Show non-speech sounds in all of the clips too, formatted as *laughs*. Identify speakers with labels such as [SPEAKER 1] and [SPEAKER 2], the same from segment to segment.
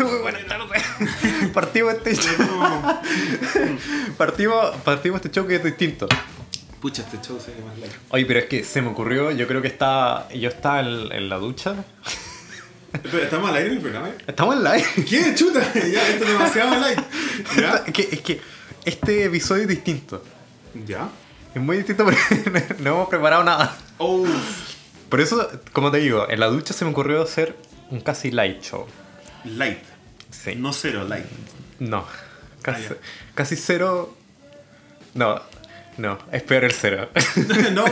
[SPEAKER 1] Muy buenas tardes. Partimos este show. *laughs* Partimos, partimos este show que es distinto.
[SPEAKER 2] Pucha, este show se ve más largo.
[SPEAKER 1] Oye, pero es que se me ocurrió, yo creo que está. Yo estaba en, en la ducha.
[SPEAKER 2] Espera, ¿estamos al aire en el programa?
[SPEAKER 1] Estamos en live.
[SPEAKER 2] ¿Qué? Chuta, *laughs* ya, esto es demasiado. *laughs*
[SPEAKER 1] Es que, es que este episodio es distinto.
[SPEAKER 2] ¿Ya?
[SPEAKER 1] Es muy distinto porque no hemos preparado nada.
[SPEAKER 2] Oh,
[SPEAKER 1] Por eso, como te digo, en la ducha se me ocurrió hacer un casi light show.
[SPEAKER 2] Light.
[SPEAKER 1] Sí.
[SPEAKER 2] No cero, light.
[SPEAKER 1] No. Casi,
[SPEAKER 2] Ah,
[SPEAKER 1] casi cero. No, no, es peor el cero. *laughs*
[SPEAKER 2] no,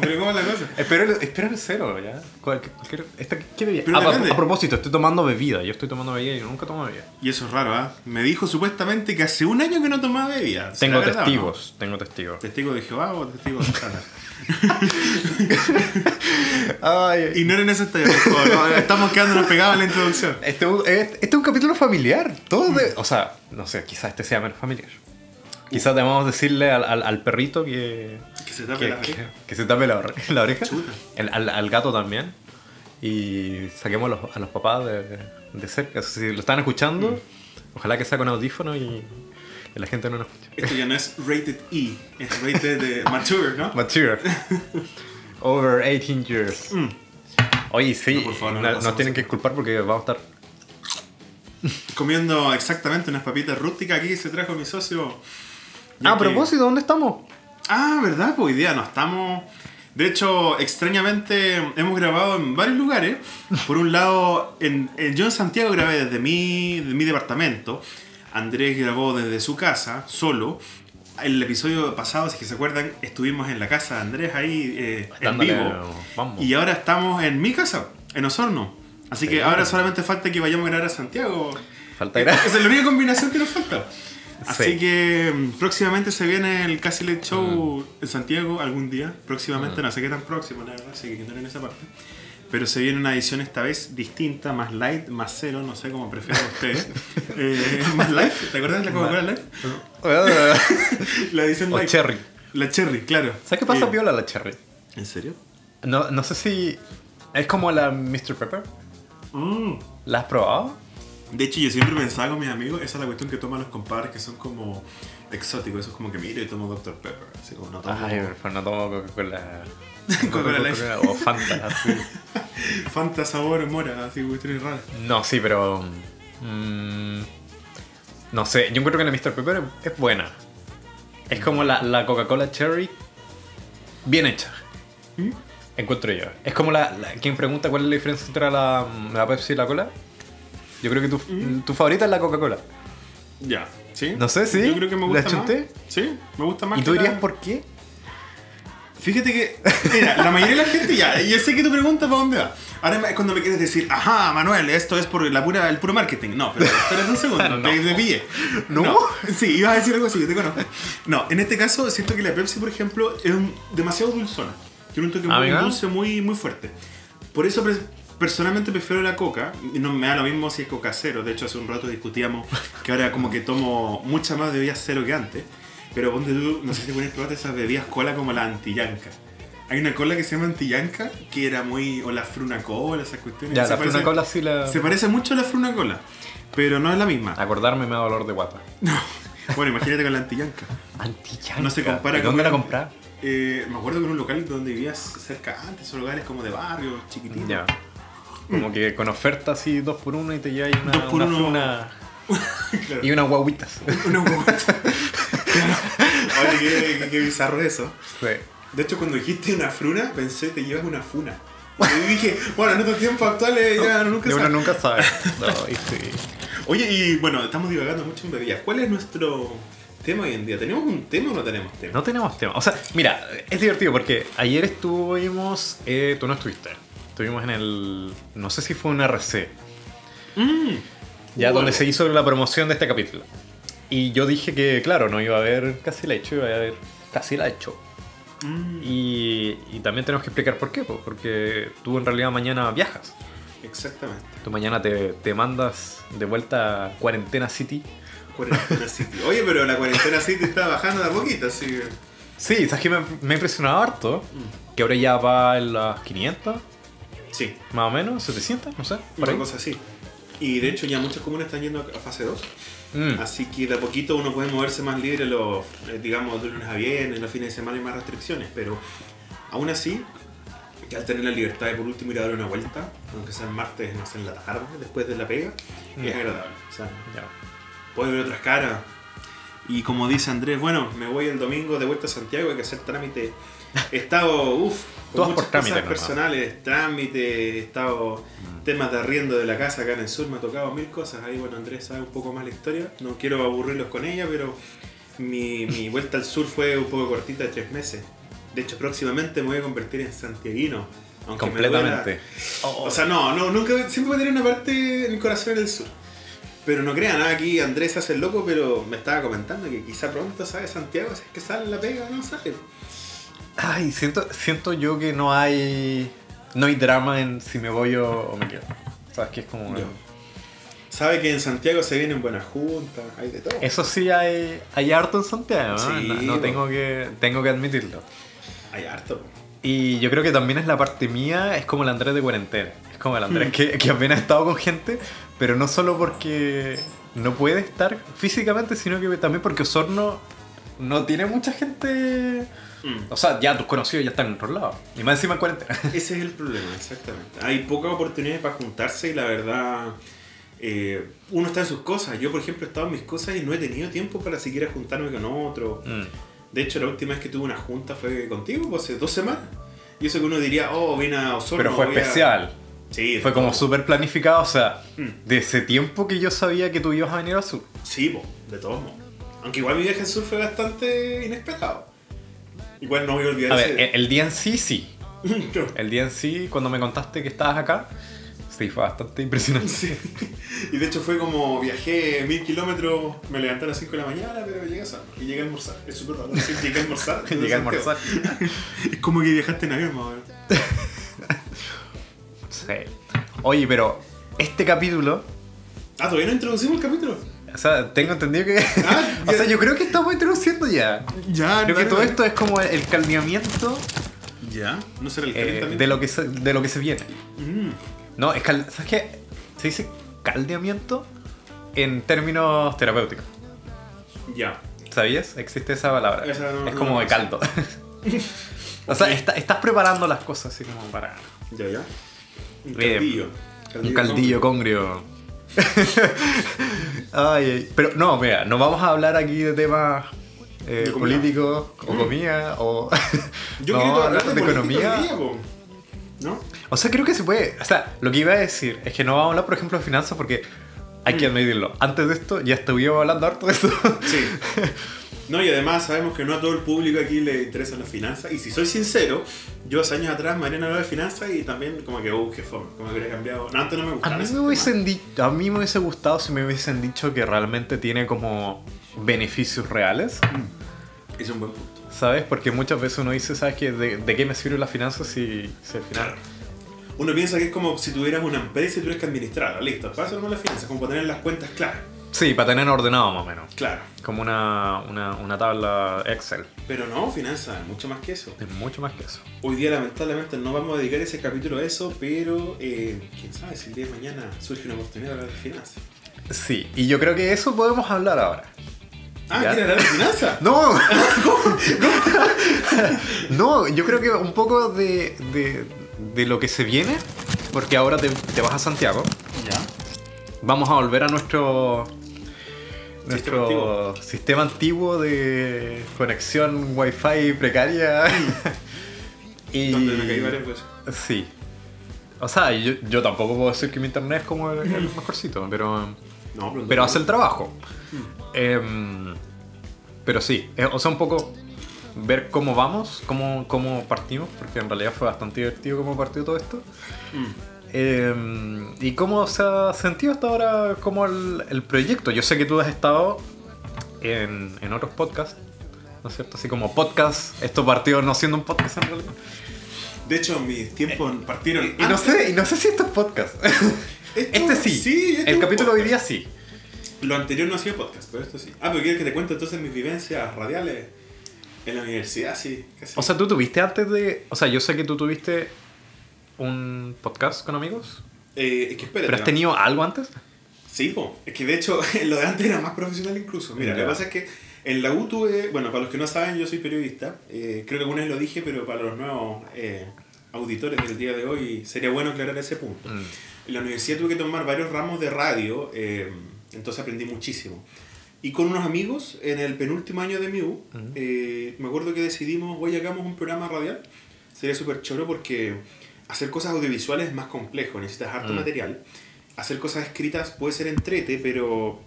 [SPEAKER 2] pero ¿cómo es la cosa?
[SPEAKER 1] es, peor el, es peor el cero, ya. Cual- cualquier- esta- ¿Qué bebida?
[SPEAKER 2] Pero
[SPEAKER 1] Ah, a- propósito, estoy tomando bebida. Yo estoy tomando bebida y yo nunca tomo bebida.
[SPEAKER 2] Y eso es raro, ¿ah? Me dijo supuestamente que hace un año que no tomaba bebida. ¿Será
[SPEAKER 1] Tengo
[SPEAKER 2] no?
[SPEAKER 1] testigos, tengo testigos.
[SPEAKER 2] ¿Testigo de Jehová o testigo de Santana?
[SPEAKER 1] Ay,
[SPEAKER 2] Ignoren favor. no, Estamos quedándonos pegados en la introducción.
[SPEAKER 1] este, este- es un capítulo familiar. Todo de, o sea, no sé, quizás este sea menos familiar. Quizás debamos decirle al, al- al perrito que,
[SPEAKER 2] Que se tape
[SPEAKER 1] que,
[SPEAKER 2] la oreja.
[SPEAKER 1] que se tape la, la oreja. El- al, al gato también. Y saquemos a los, a los papás de, de cerca. Si lo están escuchando,
[SPEAKER 2] Mm.
[SPEAKER 1] ojalá que con audífono y, la gente no nos escuche.
[SPEAKER 2] Esto ya no es rated E, es rated de *laughs* mature, ¿no?
[SPEAKER 1] Mature. *laughs* Over 18 years. Oye, sí,
[SPEAKER 2] Mm. No, por favor, no
[SPEAKER 1] no- nos tienen que disculpar porque vamos a estar.
[SPEAKER 2] Comiendo exactamente unas papitas rústicas aquí se trajo mi socio.
[SPEAKER 1] Ah, a propósito, ¿dónde estamos?
[SPEAKER 2] Ah, ¿verdad? Pues hoy día no estamos. De hecho, extrañamente hemos grabado en varios lugares. Por un lado, en, en- yo en Santiago grabé desde mi, de mi departamento. Andrés grabó desde su casa, solo. El episodio pasado, si es que se acuerdan, estuvimos en la casa de Andrés ahí eh, en vivo.
[SPEAKER 1] vamos.
[SPEAKER 2] Y ahora estamos en mi casa, en Osorno. Así
[SPEAKER 1] Sí.
[SPEAKER 2] que ahora solamente falta que vayamos a grabar a Santiago.
[SPEAKER 1] Falta grabar.
[SPEAKER 2] Esa es la única combinación que nos falta. Así
[SPEAKER 1] Sí.
[SPEAKER 2] que mm, próximamente se viene el Casi Late Show
[SPEAKER 1] Mm.
[SPEAKER 2] en Santiago algún día. Próximamente, no sé qué tan próximo, la verdad, así que ignoren esa parte. Pero se viene una edición esta vez distinta, más light, más cero, no sé cómo prefieran ustedes. *laughs* Eh, más light, ¿te acuerdas de la Coca-Cola Light? *laughs* La edición
[SPEAKER 1] o
[SPEAKER 2] light.
[SPEAKER 1] cherry.
[SPEAKER 2] La cherry, claro.
[SPEAKER 1] ¿Sabes qué pasa,
[SPEAKER 2] Eh,
[SPEAKER 1] Piola, la cherry?
[SPEAKER 2] ¿En serio?
[SPEAKER 1] No, no sé si. Es como la Mr. Pepper.
[SPEAKER 2] Mm.
[SPEAKER 1] ¿La has probado?
[SPEAKER 2] De hecho, yo siempre pensaba con mis amigos, esa es la cuestión que toman los compadres que son como exóticos. Eso es como que miro y tomo Dr. Pepper. Así como no tomo.
[SPEAKER 1] Ay, no tomo Coca-Cola. *laughs*
[SPEAKER 2] Coca-Cola Light. *laughs*
[SPEAKER 1] O Fanta, así. *laughs*
[SPEAKER 2] Fanta sabor mora, así cuestiones raras.
[SPEAKER 1] No, sí, pero. mm, no sé, yo encuentro que la Mr. Pepper es buena. Es como la, la Coca-Cola Cherry bien hecha.
[SPEAKER 2] ¿Mm?
[SPEAKER 1] Encuentro yo. Es como la, la- quien pregunta cuál es la diferencia entre la, la Pepsi y la cola. Yo creo que tu,
[SPEAKER 2] ¿Mm?
[SPEAKER 1] tu favorita es la Coca-Cola.
[SPEAKER 2] Ya, ¿sí?
[SPEAKER 1] No sé, sí.
[SPEAKER 2] Yo creo que me
[SPEAKER 1] ¿La
[SPEAKER 2] gusta más.
[SPEAKER 1] chunté?
[SPEAKER 2] Sí, me gusta más
[SPEAKER 1] ¿Y
[SPEAKER 2] que
[SPEAKER 1] tú dirías
[SPEAKER 2] la-
[SPEAKER 1] por qué?
[SPEAKER 2] Fíjate que, mira, la mayoría de la gente ya, yo sé que tu pregunta para dónde va. Ahora es cuando me quieres decir, ajá, Manuel, esto es por la pura, el puro marketing. No, pero espérate un segundo, *laughs*
[SPEAKER 1] No.
[SPEAKER 2] te, te pillé.
[SPEAKER 1] ¿No?
[SPEAKER 2] Sí, ibas a decir algo así, yo te conozco. No, en este caso siento que la Pepsi, por ejemplo, es un- demasiado dulzona. Tiene un toque muy dulce, muy, muy fuerte. Por eso personalmente prefiero la coca. Y no me da lo mismo si es coca cero. De hecho, hace un rato discutíamos que ahora como que tomo mucha más bebidas cero que antes. Pero ponte tú, no sé si puedes probar esas bebidas cola como la antillanca. Hay una cola que se llama antillanca que era muy. o la fruna cola, esas cuestiones.
[SPEAKER 1] Ya,
[SPEAKER 2] Se
[SPEAKER 1] la
[SPEAKER 2] parece-
[SPEAKER 1] Fruna Cola sí la.
[SPEAKER 2] Se parece mucho a la fruna cola. Pero no es la misma.
[SPEAKER 1] Acordarme me da dolor de guata. *laughs*
[SPEAKER 2] Bueno, imagínate con la antillanca.
[SPEAKER 1] Antillanca.
[SPEAKER 2] No se compara
[SPEAKER 1] ¿Y
[SPEAKER 2] con-
[SPEAKER 1] ¿Dónde la compras?
[SPEAKER 2] Eh, me acuerdo que en un local donde vivías cerca antes, esos lugares como de barrio, chiquititos.
[SPEAKER 1] Ya. Como que con oferta así dos por uno y te llevas una,
[SPEAKER 2] Dos por
[SPEAKER 1] una
[SPEAKER 2] uno. *laughs* Claro.
[SPEAKER 1] y unas guaguitas.
[SPEAKER 2] Una guata. *laughs* Oye, qué, qué- qué bizarro eso.
[SPEAKER 1] Sí.
[SPEAKER 2] De hecho, cuando dijiste una fruna, pensé te llevas una funa. Y dije, bueno, en estos tiempos actuales ya no, nunca sabe.
[SPEAKER 1] nunca sabe. *laughs* No, y sí.
[SPEAKER 2] Oye, y bueno, estamos divagando mucho en bebidas. ¿Cuál es nuestro tema hoy en día? ¿Tenemos un tema o no tenemos tema?
[SPEAKER 1] No tenemos tema. O sea, mira, es divertido porque ayer estuvimos. eh, tú no estuviste. Estuvimos en el. No sé si fue un RC.
[SPEAKER 2] Mm.
[SPEAKER 1] Ya
[SPEAKER 2] Bueno.
[SPEAKER 1] donde se hizo la promoción de este capítulo. Y yo dije que, claro, no iba a haber casi la hecho, iba a haber casi la hecho.
[SPEAKER 2] Mm.
[SPEAKER 1] Y, y también tenemos que explicar por qué, po, porque tú en realidad mañana viajas.
[SPEAKER 2] Exactamente.
[SPEAKER 1] Tú mañana te, te mandas de vuelta a Cuarentena City.
[SPEAKER 2] Cuarentena City. Oye, pero la cuarentena City está bajando de a poquito, así que.
[SPEAKER 1] Sí, sabes que me, me ha impresionado harto. Que ahora ya va en las 500,
[SPEAKER 2] Sí,
[SPEAKER 1] más o menos, 700, no sé. Por
[SPEAKER 2] una cosa así. Y de hecho ya muchas comunas están yendo a fase 2.
[SPEAKER 1] Mm.
[SPEAKER 2] Así que de a poquito uno puede moverse más libre los, eh, digamos, de lunes a viernes, los fines de semana hay más restricciones. Pero aún así, que al tener la libertad de por último ir a dar una vuelta, aunque sea el martes, no sé, en la tarde, después de la pega,
[SPEAKER 1] Mm.
[SPEAKER 2] es agradable. O sea,
[SPEAKER 1] Ya.
[SPEAKER 2] puedes ver otras caras. Y como dice Andrés, bueno, me voy el domingo de vuelta a Santiago, hay que hacer trámite. He estado, uff, con
[SPEAKER 1] por
[SPEAKER 2] muchas
[SPEAKER 1] trámite
[SPEAKER 2] cosas personales, trámite, he estado
[SPEAKER 1] Mm.
[SPEAKER 2] temas de arriendo de la casa acá en el sur, me ha tocado mil cosas. Ahí, bueno, Andrés sabe un poco más la historia. No quiero aburrirlos con ella, pero mi, mi *laughs* vuelta al sur fue un poco cortita de tres meses. De hecho, próximamente me voy a convertir en santiaguino. Aunque me
[SPEAKER 1] Completamente.
[SPEAKER 2] duela. O sea, no, no, nunca, siempre voy a tener una parte en mi corazón en el sur. Pero no crean, nada aquí Andrés hace el loco, pero me estaba comentando que quizá pronto, ¿sabes? Santiago, si es que sale la pega, no sale.
[SPEAKER 1] Ay, siento, siento yo que no hay. No hay drama en si me voy o, o me quedo. Sabes que es como.
[SPEAKER 2] Ya. Sabe que en Santiago se vienen buenas juntas, hay de todo.
[SPEAKER 1] Eso sí hay, hay harto en Santiago, ¿no?
[SPEAKER 2] Sí,
[SPEAKER 1] no, no tengo que tengo que admitirlo.
[SPEAKER 2] Hay harto.
[SPEAKER 1] Y yo creo que también es la parte mía, es como el Andrés de cuarentena. Es como el Andrés que, que apenas ha estado con gente, pero no solo porque no puede estar físicamente, sino que también porque Osorno no tiene mucha gente.
[SPEAKER 2] Mm.
[SPEAKER 1] O sea, ya tus conocidos ya están en otro lado. Y más encima en cuarentena.
[SPEAKER 2] Ese es el problema, exactamente. Hay pocas oportunidades para juntarse y la verdad, eh, uno está en sus cosas. Yo, por ejemplo, he estado en mis cosas y no he tenido tiempo para siquiera juntarme con otro.
[SPEAKER 1] Mm.
[SPEAKER 2] De hecho, la última vez que tuve una junta fue contigo, hace dos semanas. Y eso que uno diría, oh, vine a Osorno.
[SPEAKER 1] Pero fue
[SPEAKER 2] voy a-".
[SPEAKER 1] especial.
[SPEAKER 2] Sí,
[SPEAKER 1] Fue como súper planificado, o sea,
[SPEAKER 2] Mm.
[SPEAKER 1] de ese tiempo que yo sabía que tú ibas a venir al sur.
[SPEAKER 2] Sí, po, de todos modos. Aunque igual mi viaje al sur fue bastante inesperado. Igual no voy a olvidar
[SPEAKER 1] A
[SPEAKER 2] ese-
[SPEAKER 1] ver, el- día en sí, sí. *laughs*
[SPEAKER 2] No.
[SPEAKER 1] El día en sí, cuando me contaste que estabas acá, sí, fue bastante impresionante.
[SPEAKER 2] Sí. Y de hecho fue como viajé mil kilómetros, me levanté a las 5 de la mañana, pero llegué a San y llegué a almorzar. Es súper raro decir llegué a almorzar. *laughs*
[SPEAKER 1] Llegué a almorzar. *laughs*
[SPEAKER 2] Es como que viajaste en avión, más o menos.
[SPEAKER 1] Sí. Oye, pero este capítulo,
[SPEAKER 2] Ah, todavía no introducimos el capítulo.
[SPEAKER 1] O sea, tengo entendido que...
[SPEAKER 2] Ah, *laughs*
[SPEAKER 1] o sea, yo creo que estamos introduciendo ya.
[SPEAKER 2] Ya,
[SPEAKER 1] Creo que todo esto es como el caldeamiento
[SPEAKER 2] Ya, no será el
[SPEAKER 1] eh,
[SPEAKER 2] calentamiento.
[SPEAKER 1] de, lo que se, de lo que se viene.
[SPEAKER 2] Mm,
[SPEAKER 1] No, es cal- ¿Sabes qué? Se dice caldeamiento en términos terapéuticos.
[SPEAKER 2] ya.
[SPEAKER 1] ¿Sabías? Existe esa palabra.
[SPEAKER 2] Esa no-
[SPEAKER 1] es
[SPEAKER 2] no
[SPEAKER 1] como de caldo. *laughs* o sea, está- estás preparando las cosas así como para
[SPEAKER 2] Ya, ya. Un
[SPEAKER 1] Eh,
[SPEAKER 2] caldillo.
[SPEAKER 1] un caldillo congrio. *laughs* ay. Pero no, mira, no vamos a hablar aquí de temas eh, políticos o comida o...
[SPEAKER 2] Yo *laughs*
[SPEAKER 1] no,
[SPEAKER 2] quiero hablar de,
[SPEAKER 1] economía.
[SPEAKER 2] ¿No?
[SPEAKER 1] O sea, creo que se puede. O sea, lo que iba a decir es que no vamos a hablar, por ejemplo, de finanzas porque hay que admitirlo. Antes de esto ya estuvimos hablando harto de esto.
[SPEAKER 2] Sí. *laughs* No, y además sabemos que no a todo el público aquí le interesan las finanzas. Y si soy sincero, yo hace años atrás me harían hablar de finanzas y también como que, uh, qué fome, como que hubiera cambiado. No, antes no me
[SPEAKER 1] A
[SPEAKER 2] gustaba.
[SPEAKER 1] mí,
[SPEAKER 2] ese
[SPEAKER 1] me hubiesen a mí me hubiese gustado si me hubiesen dicho que realmente tiene como beneficios reales,
[SPEAKER 2] Es un buen punto.
[SPEAKER 1] ¿sabes? Porque muchas veces uno dice, ¿sabes qué? ¿De, de qué me sirven las finanzas si, si al final...
[SPEAKER 2] Uno piensa que es como si tuvieras una empresa y tuvieras que administrarla, listo. Para eso no las finanzas, como para tener las cuentas claras.
[SPEAKER 1] Sí, para tener ordenado más o menos.
[SPEAKER 2] Claro.
[SPEAKER 1] Como una, una, una tabla Excel.
[SPEAKER 2] Pero no, finanzas, mucho más que eso.
[SPEAKER 1] Es mucho más que eso.
[SPEAKER 2] Hoy día lamentablemente no vamos a dedicar ese capítulo a eso, pero eh, quién sabe si el día de mañana surge una oportunidad de hablar de finanzas.
[SPEAKER 1] Sí, y yo creo que eso podemos hablar ahora.
[SPEAKER 2] Ah,
[SPEAKER 1] ¿Ya?
[SPEAKER 2] ¿quieres hablar de finanzas? *laughs*
[SPEAKER 1] No, *laughs* *laughs* no, yo creo que un poco de, de, de lo que se viene, porque ahora te, te vas a Santiago,
[SPEAKER 2] Ya.
[SPEAKER 1] vamos a volver a nuestro
[SPEAKER 2] Sistema
[SPEAKER 1] nuestro sistema antiguo de conexión wifi precaria. *laughs* y
[SPEAKER 2] Donde me caí varias veces.
[SPEAKER 1] Sí. O sea, yo, yo tampoco puedo decir que mi internet es como el, el mejorcito, pero
[SPEAKER 2] No, pero,
[SPEAKER 1] pero hace el trabajo. Em, pero sí, o sea, un poco ver cómo vamos, cómo, cómo partimos, porque en realidad fue bastante divertido cómo partió todo esto.
[SPEAKER 2] Mm.
[SPEAKER 1] Em, y cómo se ha sentido hasta ahora como el, el proyecto. Yo sé que tú has estado en, en otros podcasts, ¿no es cierto? Así como podcast, esto partió no siendo un podcast en realidad.
[SPEAKER 2] De hecho, mis tiempos partieron.
[SPEAKER 1] Y no
[SPEAKER 2] antes.
[SPEAKER 1] sé, y no sé si esto es podcast.
[SPEAKER 2] Esto- *laughs*
[SPEAKER 1] Este sí,
[SPEAKER 2] sí, este es
[SPEAKER 1] el capítulo de hoy día sí.
[SPEAKER 2] Lo anterior no hacía podcast, pero esto sí. Ah, pero quieres que te cuente entonces mis vivencias radiales en la universidad, sí. casi.
[SPEAKER 1] O sea, tú tuviste antes de. O sea, yo sé que tú tuviste un podcast con amigos,
[SPEAKER 2] Eh, es que espérate.
[SPEAKER 1] pero has tenido algo antes.
[SPEAKER 2] Sí, po. es que de hecho *laughs* lo de antes era más profesional incluso. Mira, lo que pasa es que en la U tuve, bueno, para los que no saben, yo soy periodista. Eh, creo que alguna vez lo dije, pero para los nuevos eh, auditores del día de hoy sería bueno aclarar ese punto.
[SPEAKER 1] Mm.
[SPEAKER 2] En la universidad tuve que tomar varios ramos de radio, eh, entonces aprendí muchísimo. Y con unos amigos, en el penúltimo año de mi U,
[SPEAKER 1] Ujú.
[SPEAKER 2] eh, me acuerdo que decidimos, oye, hagamos un programa radial. Sería súper choro porque hacer cosas audiovisuales es más complejo, necesitas harto
[SPEAKER 1] Mm.
[SPEAKER 2] material. Hacer cosas escritas puede ser entrete, pero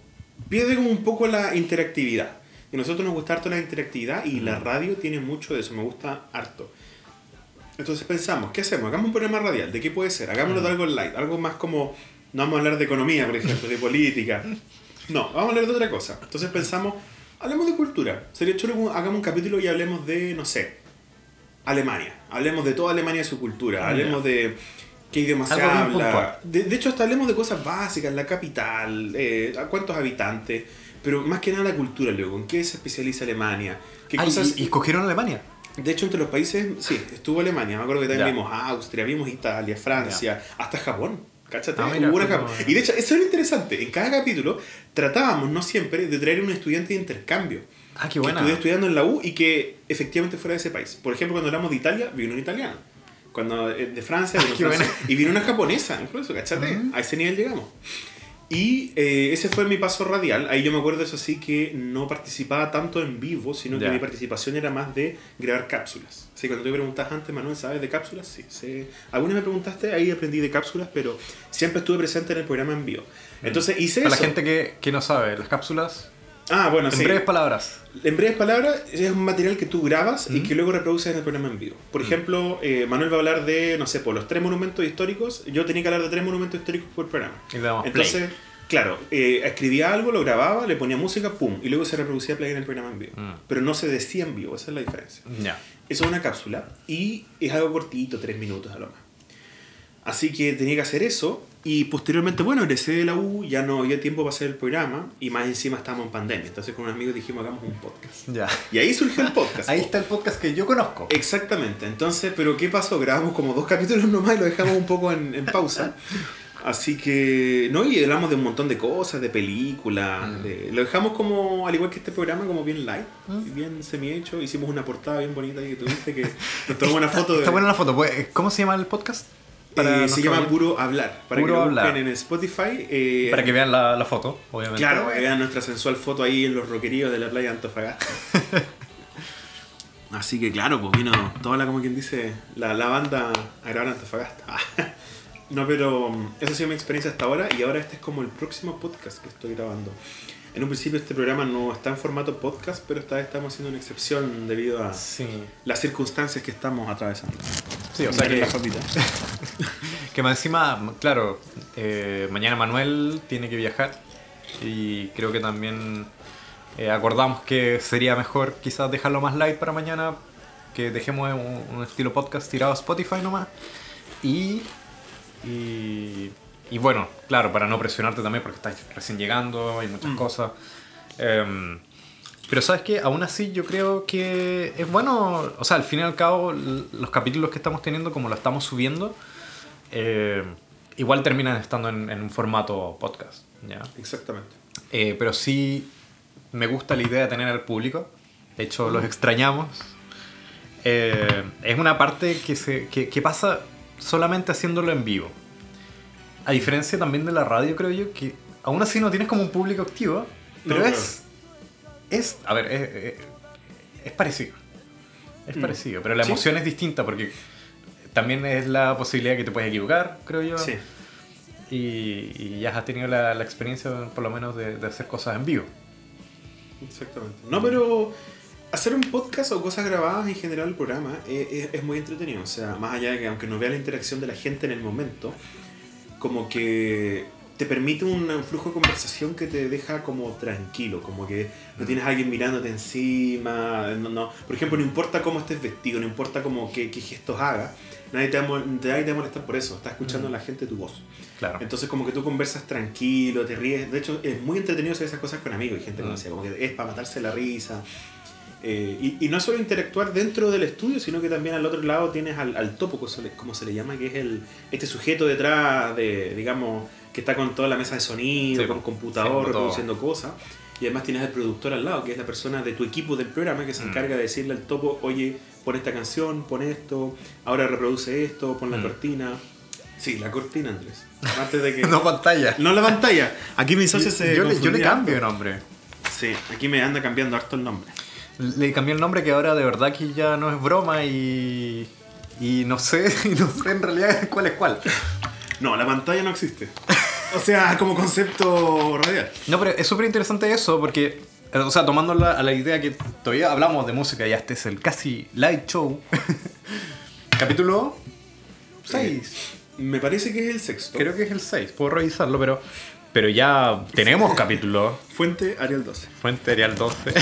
[SPEAKER 2] pierde como un poco la interactividad. Y a nosotros nos gusta harto la interactividad y la radio tiene mucho de eso, me gusta harto. Entonces pensamos, ¿qué hacemos? Hagamos un programa radial. ¿De qué puede ser? Hagámoslo de algo light, algo más como, no vamos a hablar de economía, por ejemplo, de política. *laughs* No, vamos a hablar de otra cosa. Entonces pensamos, hablemos de cultura. Sería chulo que hagamos un capítulo y hablemos de, no sé, Alemania. Hablemos de toda Alemania y su cultura. Hablemos de qué idioma se habla. De, de hecho, hasta hablemos de cosas básicas, la capital, eh, a cuántos habitantes. Pero más que nada la cultura, luego, en qué se especializa Alemania. ¿Qué
[SPEAKER 1] Ah,
[SPEAKER 2] cosas...
[SPEAKER 1] y, escogieron Alemania.
[SPEAKER 2] De hecho, entre los países, sí, estuvo Alemania. Me acuerdo que también
[SPEAKER 1] Ya.
[SPEAKER 2] vimos Austria, vimos Italia, Francia, hasta Japón. ¿Cáchate?
[SPEAKER 1] Ah, mira,
[SPEAKER 2] Hubo una
[SPEAKER 1] fue
[SPEAKER 2] Japón. Y de hecho, eso era interesante. En cada capítulo tratábamos, no siempre, de traer un estudiante de intercambio.
[SPEAKER 1] Ah, qué
[SPEAKER 2] Que
[SPEAKER 1] buena.
[SPEAKER 2] estudió estudiando en la U y que efectivamente fuera de ese país. Por ejemplo, cuando hablamos de Italia, vino un italiano. Cuando eh, de Francia, vino
[SPEAKER 1] buena.
[SPEAKER 2] Y vino una japonesa, incluso, ¿cachate?
[SPEAKER 1] Mm.
[SPEAKER 2] A ese nivel llegamos. Y eh, ese fue mi paso radial. Ahí yo me acuerdo, eso sí, que no participaba tanto en vivo, sino que
[SPEAKER 1] Ya.
[SPEAKER 2] mi participación era más de grabar cápsulas. Así que cuando tú me preguntas antes, Manuel, ¿sabes de cápsulas? Sí. sé. Algunas me preguntaste, ahí aprendí de cápsulas, pero siempre estuve presente en el programa en vivo. Entonces hice
[SPEAKER 1] Mm. Para
[SPEAKER 2] eso.
[SPEAKER 1] la gente que, que no sabe, las cápsulas,
[SPEAKER 2] Ah, bueno,
[SPEAKER 1] en
[SPEAKER 2] sí.
[SPEAKER 1] breves palabras.
[SPEAKER 2] En breves palabras, es un material que tú grabas y que luego reproduces en el programa en vivo. Por ejemplo, eh, Manuel va a hablar de, no sé, por los tres monumentos históricos. Yo tenía que hablar de tres monumentos históricos por programa.
[SPEAKER 1] Y le damos
[SPEAKER 2] Entonces, claro, eh, escribía algo, lo grababa, le ponía música, pum, y luego se reproducía play en el programa en vivo.
[SPEAKER 1] Mm.
[SPEAKER 2] Pero no se decía en vivo, esa es la diferencia.
[SPEAKER 1] Ya.
[SPEAKER 2] Eso es una cápsula y es algo cortito, tres minutos a lo más. Así que tenía que hacer eso y posteriormente, bueno, egresé de la U, ya no había tiempo para hacer el programa y más encima estábamos en pandemia. Entonces con unos amigos dijimos hagamos un podcast.
[SPEAKER 1] Ya.
[SPEAKER 2] Y ahí surgió el podcast.
[SPEAKER 1] Ahí está el podcast que yo conozco.
[SPEAKER 2] Exactamente. Entonces, pero ¿qué pasó? Grabamos como dos capítulos nomás y lo dejamos un poco en, en pausa. Así que, no, y hablamos de un montón de cosas, de películas.
[SPEAKER 1] Mm.
[SPEAKER 2] de- lo dejamos como, al igual que este programa, como bien light,
[SPEAKER 1] Mm.
[SPEAKER 2] bien semi-hecho. Hicimos una portada bien bonita ahí que tuviste, que nos tomó una foto *laughs* de...
[SPEAKER 1] Está buena la foto. pues, ¿Cómo se llama el podcast?
[SPEAKER 2] Eh, se llama. Puro Hablar. Para
[SPEAKER 1] Puro
[SPEAKER 2] que lo
[SPEAKER 1] Hablar.
[SPEAKER 2] busquen en Spotify. eh,
[SPEAKER 1] Para que vean la, la foto, obviamente.
[SPEAKER 2] Claro, que vean nuestra sensual foto ahí en los roqueríos de la playa de Antofagasta. *laughs* Así que claro, pues vino toda la, como quien dice, la, la banda a grabar en Antofagasta. *laughs* No, pero um, esa ha sido mi experiencia hasta ahora y ahora este es como el próximo podcast que estoy grabando. En un principio este programa no está en formato podcast, pero esta vez estamos haciendo una excepción debido a
[SPEAKER 1] Sí.
[SPEAKER 2] las circunstancias que estamos atravesando.
[SPEAKER 1] Sí, o sea que, *laughs* que más encima, claro, eh, mañana Manuel tiene que viajar y creo que también eh, acordamos que sería mejor quizás dejarlo más light para mañana, que dejemos un, un estilo podcast tirado a Spotify nomás. Y, y, y bueno, claro, para no presionarte también porque estás recién llegando, hay muchas cosas. Em, pero sabes que aún así yo creo que es bueno, o sea, al fin y al cabo los capítulos que estamos teniendo, como lo estamos subiendo, eh, igual terminan estando en, en un formato podcast. ¿ya?
[SPEAKER 2] Exactamente.
[SPEAKER 1] Eh, pero sí me gusta la idea de tener al público. De hecho, los extrañamos. Eh, es una parte que, se, que, que pasa solamente haciéndolo en vivo. A diferencia también de la radio, creo yo, que aún así no tienes como un público activo, pero
[SPEAKER 2] No,
[SPEAKER 1] es, es... A ver, es, es, es parecido. Es
[SPEAKER 2] Mm.
[SPEAKER 1] parecido, pero la
[SPEAKER 2] Sí.
[SPEAKER 1] emoción es distinta porque también es la posibilidad que te puedes equivocar, creo yo.
[SPEAKER 2] Sí.
[SPEAKER 1] Y, y ya has tenido la, la experiencia, por lo menos, de, de hacer cosas en vivo.
[SPEAKER 2] Exactamente. No, pero hacer un podcast o cosas grabadas en general el programa es, es- es muy entretenido. O sea, más allá de que aunque no vea la interacción de la gente en el momento, como que te permite un, flujo de conversación que te deja como tranquilo, como que no tienes a alguien mirándote encima, no, no. por ejemplo, no importa cómo estés vestido, no importa como qué, qué gestos hagas, nadie te, va nadie te va a molestar por eso, estás escuchando a la gente tu voz.
[SPEAKER 1] Claro.
[SPEAKER 2] Entonces como que tú conversas tranquilo, te ríes. De hecho, es muy entretenido hacer esas cosas con amigos y gente
[SPEAKER 1] Mm.
[SPEAKER 2] conocida. Como que es para matarse la risa. Eh, y, y no solo interactuar dentro del estudio, sino que también al otro lado tienes al, al topo, como se, le, como se le llama, que es el este sujeto detrás de, digamos, que está con toda la mesa de sonido,
[SPEAKER 1] Sí,
[SPEAKER 2] con computador, reproduciendo cosas. Y además tienes al productor al lado, que es la persona de tu equipo del programa que se
[SPEAKER 1] Mm.
[SPEAKER 2] encarga de decirle al topo, oye, pon esta canción, pon esto, ahora reproduce esto, pon la
[SPEAKER 1] Mm.
[SPEAKER 2] cortina. Sí, la cortina, Andrés. Antes de que... *laughs*
[SPEAKER 1] No pantalla.
[SPEAKER 2] No la pantalla. Aquí mi socio se
[SPEAKER 1] yo, le, yo le cambio
[SPEAKER 2] harto.
[SPEAKER 1] nombre.
[SPEAKER 2] Sí, aquí me anda cambiando harto el nombre.
[SPEAKER 1] Le cambié el nombre que ahora de verdad que ya no es broma y. Y no sé, *laughs* y no sé en realidad cuál es cuál.
[SPEAKER 2] No, la pantalla no existe. O sea, como concepto radial.
[SPEAKER 1] No, pero es súper interesante eso porque, eh, o sea, tomando la, a la idea que todavía hablamos de música y este es el casi light show. *laughs* Capítulo 6.
[SPEAKER 2] Me parece que es el sexto.
[SPEAKER 1] Creo que es el 6, puedo revisarlo, pero, pero ya tenemos *laughs* capítulo.
[SPEAKER 2] Fuente Arial 12.
[SPEAKER 1] Fuente Arial 12.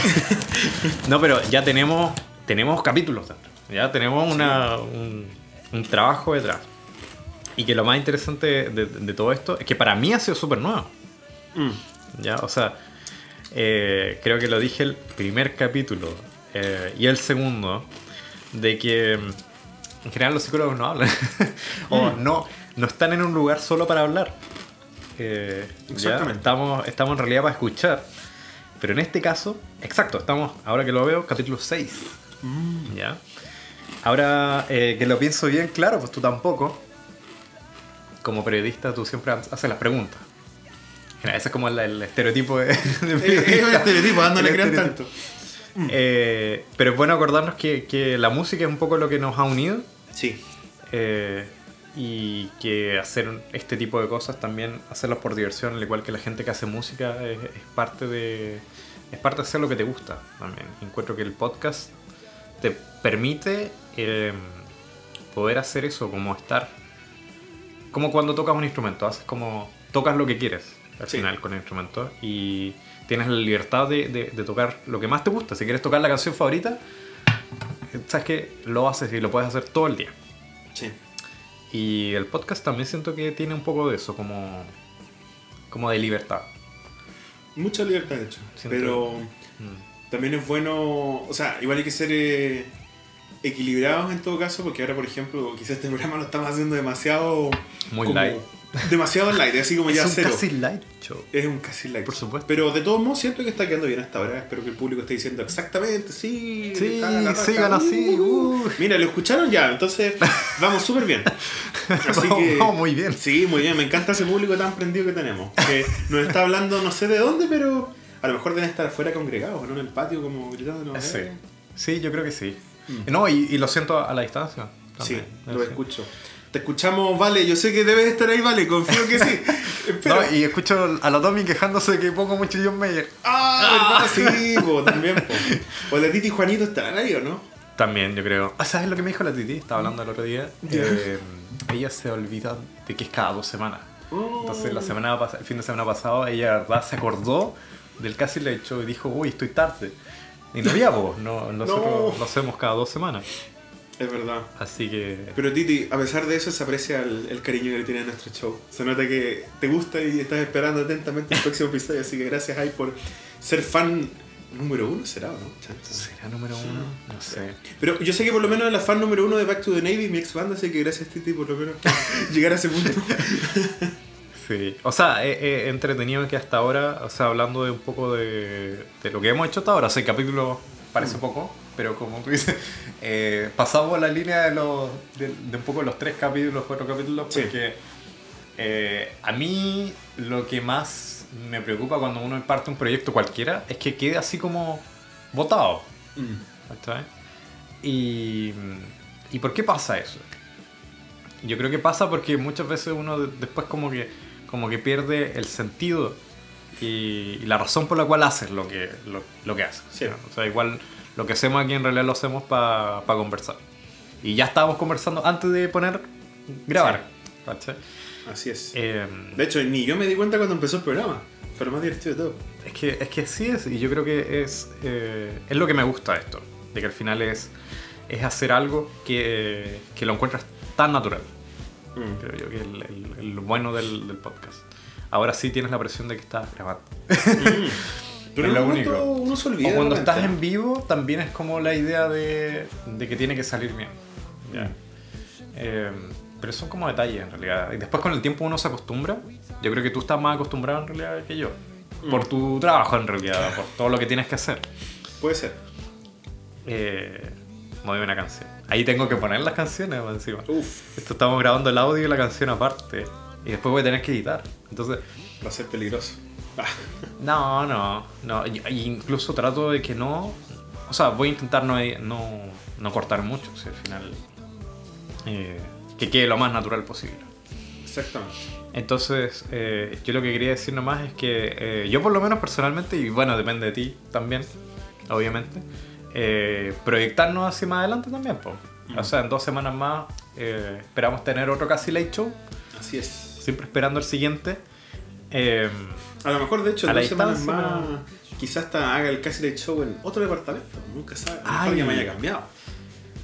[SPEAKER 1] *laughs* no, pero ya tenemos, tenemos capítulos dentro. Ya tenemos una, un, un trabajo detrás. Y que lo más interesante de, de todo esto es que para mí ha sido súper nuevo.
[SPEAKER 2] Mm.
[SPEAKER 1] ¿ya? O sea, eh, creo que lo dije el primer capítulo eh, y el segundo, de que mm, en general los psicólogos no hablan, *laughs* o no, no están en un lugar solo para hablar. ¿Ya?
[SPEAKER 2] Exactamente.
[SPEAKER 1] Estamos, estamos en realidad para escuchar. Pero en este caso, exacto, estamos, ahora que lo veo, capítulo 6. ¿Ya? Ahora eh, que lo pienso bien, claro, pues tú tampoco. Como periodista, tú siempre haces las preguntas. Mira, Ese es como el, el estereotipo de, *laughs* de
[SPEAKER 2] Es es un
[SPEAKER 1] periodista.
[SPEAKER 2] estereotipo, no le
[SPEAKER 1] El
[SPEAKER 2] crean tanto.
[SPEAKER 1] Eh, pero es bueno acordarnos que, que la música es un poco lo que nos ha unido.
[SPEAKER 2] Sí.
[SPEAKER 1] eh, y que hacer este tipo de cosas también, hacerlos por diversión, al igual que la gente que hace música, es, es parte de. Es parte de hacer lo que te gusta también. Encuentro que el podcast te permite eh, poder hacer eso, como estar. Como cuando tocas un instrumento, haces como. tocas lo que quieres al
[SPEAKER 2] Sí.
[SPEAKER 1] final con el instrumento y tienes la libertad de, de- de tocar lo que más te gusta. Si quieres tocar la canción favorita, eh, sabes que lo haces y lo puedes hacer todo el día.
[SPEAKER 2] Sí.
[SPEAKER 1] Y el podcast también siento que tiene un poco de eso, como, como de libertad.
[SPEAKER 2] Mucha libertad, de hecho.
[SPEAKER 1] Siento-
[SPEAKER 2] Pero
[SPEAKER 1] Mm.
[SPEAKER 2] también es bueno. O sea, igual hay que ser eh, equilibrados en todo caso, porque ahora, por ejemplo, quizás este programa lo estamos haciendo demasiado.
[SPEAKER 1] Muy
[SPEAKER 2] como-
[SPEAKER 1] light.
[SPEAKER 2] Demasiado light, así como ya
[SPEAKER 1] es un
[SPEAKER 2] cero.
[SPEAKER 1] casi light show.
[SPEAKER 2] Es un casi light.
[SPEAKER 1] Por supuesto.
[SPEAKER 2] Pero de todos modos siento que está quedando bien hasta ahora. Espero que el público esté diciendo exactamente, sí.
[SPEAKER 1] Sí,
[SPEAKER 2] la raja,
[SPEAKER 1] sigan así, uh.
[SPEAKER 2] Mira, lo escucharon ya, entonces *laughs* vamos súper bien. Así
[SPEAKER 1] Vamos-
[SPEAKER 2] que.
[SPEAKER 1] vamos muy bien.
[SPEAKER 2] Sí, muy bien. Me encanta ese público tan prendido que tenemos. Que nos está hablando no sé de dónde, pero a lo mejor deben estar afuera congregados, ¿no? En el patio como gritando.
[SPEAKER 1] Sí.
[SPEAKER 2] eh.
[SPEAKER 1] Sí, yo creo que sí.
[SPEAKER 2] Mm.
[SPEAKER 1] No, y, y lo siento a la distancia.
[SPEAKER 2] Sí,
[SPEAKER 1] también.
[SPEAKER 2] lo escucho. Te escuchamos, vale. Yo sé que debes estar ahí, vale. Confío que sí. *laughs*
[SPEAKER 1] No, y escucho a la Tommy quejándose de que pongo mucho John Mayer.
[SPEAKER 2] Ah, verdad, sí, po, también. Po. O la Titi y Juanito estarán ahí, ¿o no?
[SPEAKER 1] También, yo creo. Ah, ¿Sabes lo que me dijo la Titi? Estaba hablando el otro día. Eh, ella se olvida de que es cada dos semanas. Entonces, la semana el fin de semana pasado, ella, verdad, se acordó del casi le hecho y dijo, uy, estoy tarde. Y no había vos, no, nosotros
[SPEAKER 2] No.
[SPEAKER 1] lo hacemos cada dos semanas.
[SPEAKER 2] Es verdad.
[SPEAKER 1] Así que.
[SPEAKER 2] Pero Titi, a pesar de eso, se aprecia el, el cariño que le tiene a nuestro show. Se nota que te gusta y estás esperando atentamente el próximo episodio. Así que gracias, Ay, por ser fan número uno, ¿será o no?
[SPEAKER 1] ¿Será número uno? No sé.
[SPEAKER 2] Pero yo sé que por lo menos es la fan número uno de Back to the Navy, mi ex banda, así que gracias, Titi, por lo menos *laughs* llegar a ese punto.
[SPEAKER 1] Sí. O sea, he, he entretenido que hasta ahora, o sea, hablando de un poco de, de lo que hemos hecho hasta ahora, seis capítulos parece poco, pero como tú dices, *laughs* eh, pasamos la línea de, los, de, de un poco los tres capítulos, cuatro capítulos,
[SPEAKER 2] Sí.
[SPEAKER 1] porque eh, a mí lo que más me preocupa cuando uno parte un proyecto cualquiera es que quede así como botado. ¿cachai? Y, ¿Y por qué pasa eso? Yo creo que pasa porque muchas veces uno de- después como que, como que pierde el sentido y, y la razón por la cual haces lo que, lo, lo que haces.
[SPEAKER 2] Sí.
[SPEAKER 1] ¿no? O sea, igual lo que hacemos aquí en realidad lo hacemos para conversar. Y ya estábamos conversando antes de poner grabar. ¿cachai?
[SPEAKER 2] Así es.
[SPEAKER 1] Eh,
[SPEAKER 2] De hecho, ni yo me di cuenta cuando empezó el programa. Fue lo más divertido de todo.
[SPEAKER 1] Es que, es que sí es, y yo creo que es, eh, es lo que me gusta de esto, de que al final es, es hacer algo que, que lo encuentras tan natural,
[SPEAKER 2] Mm.
[SPEAKER 1] creo yo, que es el, el- el bueno del, del podcast. Ahora sí tienes la presión de que estás grabando.
[SPEAKER 2] Pero
[SPEAKER 1] es lo único.
[SPEAKER 2] uno se olvida.
[SPEAKER 1] O cuando estás en vivo, también es como la idea de, de que tiene que salir bien. Ya. Eh, pero son como detalles en realidad. Y después con el tiempo uno se acostumbra. Yo creo que tú estás más acostumbrado en realidad que yo. Por tu trabajo en realidad, por todo lo que tienes que hacer.
[SPEAKER 2] Puede ser.
[SPEAKER 1] Eh, mueve una canción. Ahí tengo que poner las canciones encima.
[SPEAKER 2] Uf,
[SPEAKER 1] Esto estamos grabando el audio y la canción aparte. Y después voy a tener que editar. Entonces,
[SPEAKER 2] va a ser peligroso. Ah,
[SPEAKER 1] no, no, no. incluso trato de que no. O sea, voy a intentar no, no, no cortar mucho. Si al final. eh, que quede lo más natural posible.
[SPEAKER 2] exactamente.
[SPEAKER 1] Entonces, eh, yo lo que quería decir nomás es que eh, yo por lo menos personalmente, y bueno, depende de ti también, obviamente, eh, proyectarnos hacia más adelante también. po. O sea, en dos semanas más esperamos tener otro Casi Late Show,
[SPEAKER 2] Así es.
[SPEAKER 1] Siempre esperando el siguiente. Eh,
[SPEAKER 2] A lo mejor, de hecho, en dos semanas más, quizás hasta haga el Casi Late Show en otro departamento. Nunca sabe.
[SPEAKER 1] Ay.
[SPEAKER 2] ya me haya cambiado.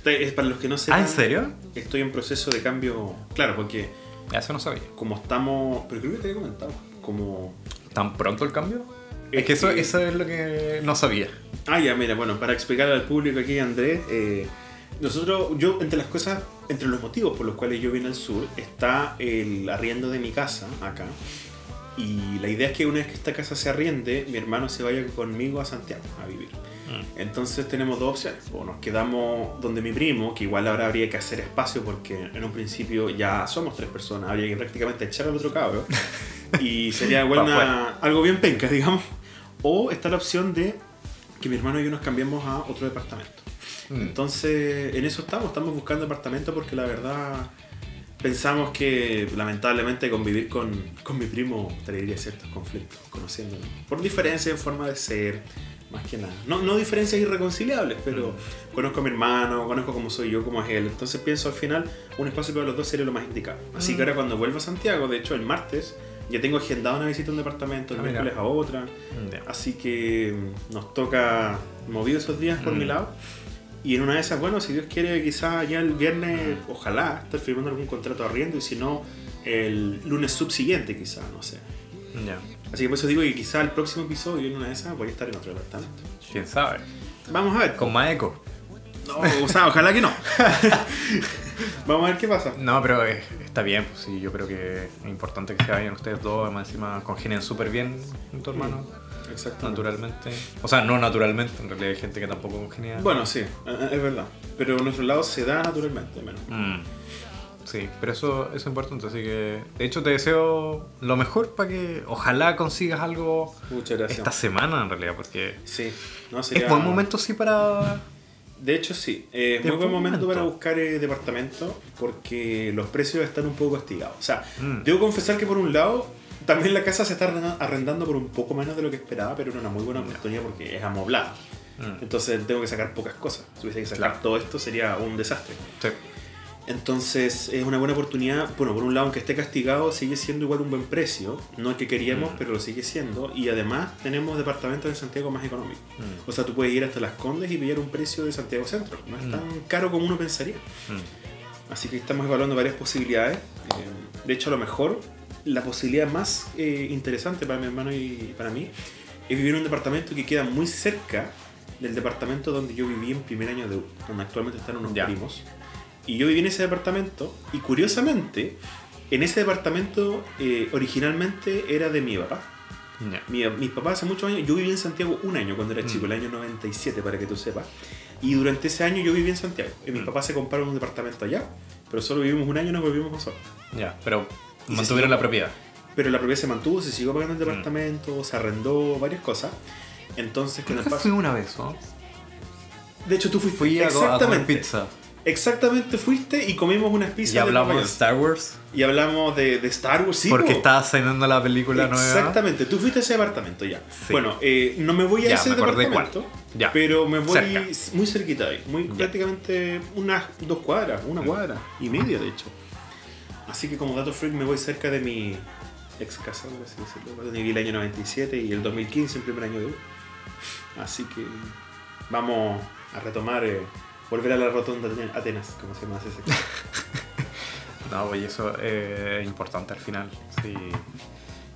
[SPEAKER 2] Es Para los que no sepan,
[SPEAKER 1] ¿Ah, en serio?
[SPEAKER 2] estoy en proceso de cambio. Claro, porque
[SPEAKER 1] Eso no sabía.
[SPEAKER 2] como estamos. Pero creo que te había comentado. Como.
[SPEAKER 1] ¿Tan pronto el cambio?
[SPEAKER 2] Es
[SPEAKER 1] Es que eso,
[SPEAKER 2] que-
[SPEAKER 1] eso es lo que no sabía.
[SPEAKER 2] Ah, ya, mira, bueno, para explicarle al público aquí, Andrés, eh, nosotros, yo, entre las cosas, entre los motivos por los cuales yo vine al sur, está el arriendo de mi casa acá. Y la idea es que una vez que esta casa se arriende, mi hermano se vaya conmigo a Santiago a vivir. Entonces tenemos dos opciones. O nos quedamos donde mi primo, que igual ahora habría que hacer espacio porque en un principio ya somos tres personas, habría que prácticamente echar al otro cabro. *laughs* Y sería igual una- algo bien penca, digamos. O está la opción de que mi hermano y yo nos cambiemos a otro departamento.
[SPEAKER 1] Mm.
[SPEAKER 2] Entonces, en eso estamos, estamos buscando departamento porque la verdad pensamos que lamentablemente convivir con, con mi primo traería ciertos conflictos, conociéndolo. Por diferencias en forma de ser, más que nada. No, no diferencias irreconciliables, pero conozco a mi hermano, conozco cómo soy yo, cómo es él. Entonces pienso al final un espacio para los dos sería lo más indicado. Así que ahora cuando vuelvo a Santiago, de hecho el martes, ya tengo agendado una visita a un departamento, el
[SPEAKER 1] Ah,
[SPEAKER 2] miércoles a otra. Así que mm, nos toca movido esos días por
[SPEAKER 1] Mm.
[SPEAKER 2] mi lado. Y en una de esas, bueno, si Dios quiere, quizás ya el viernes, ojalá, estar firmando algún contrato de arriendo y si no, el lunes subsiguiente, quizás, no sé. Así que por eso digo que quizás el próximo episodio, en una de esas, voy a estar en otro departamento.
[SPEAKER 1] ¿Quién sabe?
[SPEAKER 2] Vamos a ver.
[SPEAKER 1] Con más eco.
[SPEAKER 2] No, o sea, ojalá que no. *laughs* Vamos a ver qué pasa.
[SPEAKER 1] No, pero eh, está bien, pues sí, yo creo que es importante que se vayan ustedes dos, además encima congenian súper bien con tu hermano. Naturalmente. O sea, no naturalmente, en realidad hay gente que tampoco congenia.
[SPEAKER 2] Bueno, sí, eh, es verdad. Pero a nuestro lado se da naturalmente, menos.
[SPEAKER 1] Mm. Sí, pero eso, eso es importante, así que de hecho te deseo lo mejor para que ojalá consigas algo
[SPEAKER 2] Muchas gracias.
[SPEAKER 1] esta semana en realidad, porque
[SPEAKER 2] Sí, no sería...
[SPEAKER 1] es buen momento sí para...
[SPEAKER 2] De hecho, sí. Eh,
[SPEAKER 1] De
[SPEAKER 2] muy buen
[SPEAKER 1] buen
[SPEAKER 2] momento
[SPEAKER 1] momento.
[SPEAKER 2] para buscar eh, departamento porque los precios están un poco castigados. O sea,
[SPEAKER 1] Mm.
[SPEAKER 2] debo confesar que por un lado, también la casa se está arrenda- arrendando por un poco menos de lo que esperaba, pero era una muy buena oportunidad porque es amoblada.
[SPEAKER 1] Mm.
[SPEAKER 2] Entonces tengo que sacar pocas cosas. Si tuviese que sacar
[SPEAKER 1] Claro.
[SPEAKER 2] todo esto sería un desastre.
[SPEAKER 1] Sí.
[SPEAKER 2] Entonces es una buena oportunidad. Bueno, por un lado, aunque esté castigado, sigue siendo igual un buen precio. No el que queríamos,
[SPEAKER 1] Mm.
[SPEAKER 2] pero lo sigue siendo. Y además tenemos departamentos en Santiago más económicos.
[SPEAKER 1] Mm.
[SPEAKER 2] O sea, tú puedes ir hasta Las Condes y pillar un precio de Santiago Centro. No es
[SPEAKER 1] Mm.
[SPEAKER 2] tan caro como uno pensaría.
[SPEAKER 1] Mm.
[SPEAKER 2] Así que estamos evaluando varias posibilidades. Eh, de hecho, a lo mejor la posibilidad más eh, interesante para mi hermano y para mí es vivir en un departamento que queda muy cerca del departamento donde yo viví en primer año de U, donde actualmente están unos
[SPEAKER 1] Ya.
[SPEAKER 2] primos. Y yo viví en ese departamento y curiosamente, en ese departamento eh, originalmente era de mi papá.
[SPEAKER 1] Ya.
[SPEAKER 2] Mi, mis papás hace muchos años, yo viví en Santiago un año cuando era
[SPEAKER 1] Mm.
[SPEAKER 2] chico, el año 97 para que tú sepas. Y durante ese año yo viví en Santiago. Y mis
[SPEAKER 1] Mm.
[SPEAKER 2] papás se compraron un departamento allá, pero solo vivimos un año y nos volvimos nosotros.
[SPEAKER 1] Ya, pero
[SPEAKER 2] Y se
[SPEAKER 1] mantuvieron
[SPEAKER 2] siguió-
[SPEAKER 1] la propiedad.
[SPEAKER 2] Pero la propiedad se mantuvo, se siguió pagando el
[SPEAKER 1] Mm.
[SPEAKER 2] departamento, se arrendó, varias cosas. Entonces, con el paso-
[SPEAKER 1] fui una vez, ¿no?
[SPEAKER 2] De hecho, tú fuiste.
[SPEAKER 1] Fui a, co- a comer pizza.
[SPEAKER 2] Exactamente fuiste y comimos unas pizzas
[SPEAKER 1] Y hablamos de. Star Wars.
[SPEAKER 2] Y hablamos de, de Star Wars, sí.
[SPEAKER 1] porque
[SPEAKER 2] po.
[SPEAKER 1] estaba saliendo la película nueva.
[SPEAKER 2] Exactamente, tú fuiste a ese departamento ya.
[SPEAKER 1] Sí.
[SPEAKER 2] Bueno, eh, no me voy a
[SPEAKER 1] Ya,
[SPEAKER 2] ese
[SPEAKER 1] me acordé
[SPEAKER 2] departamento.
[SPEAKER 1] Ya.
[SPEAKER 2] pero me voy
[SPEAKER 1] Cerca.
[SPEAKER 2] muy cerquita de ahí, muy
[SPEAKER 1] Ya.
[SPEAKER 2] prácticamente unas dos cuadras, una cuadra y media de hecho. Así que como dato freak me voy cerca de mi ex casa, por así decirlo, donde viví el año 97 y el 2015, el primer año de U. Así que vamos a retomar, eh, volver a la rotonda de Atenas, como se llama ese sector. *laughs*
[SPEAKER 1] No, oye, eso eh, es importante al final. Sí.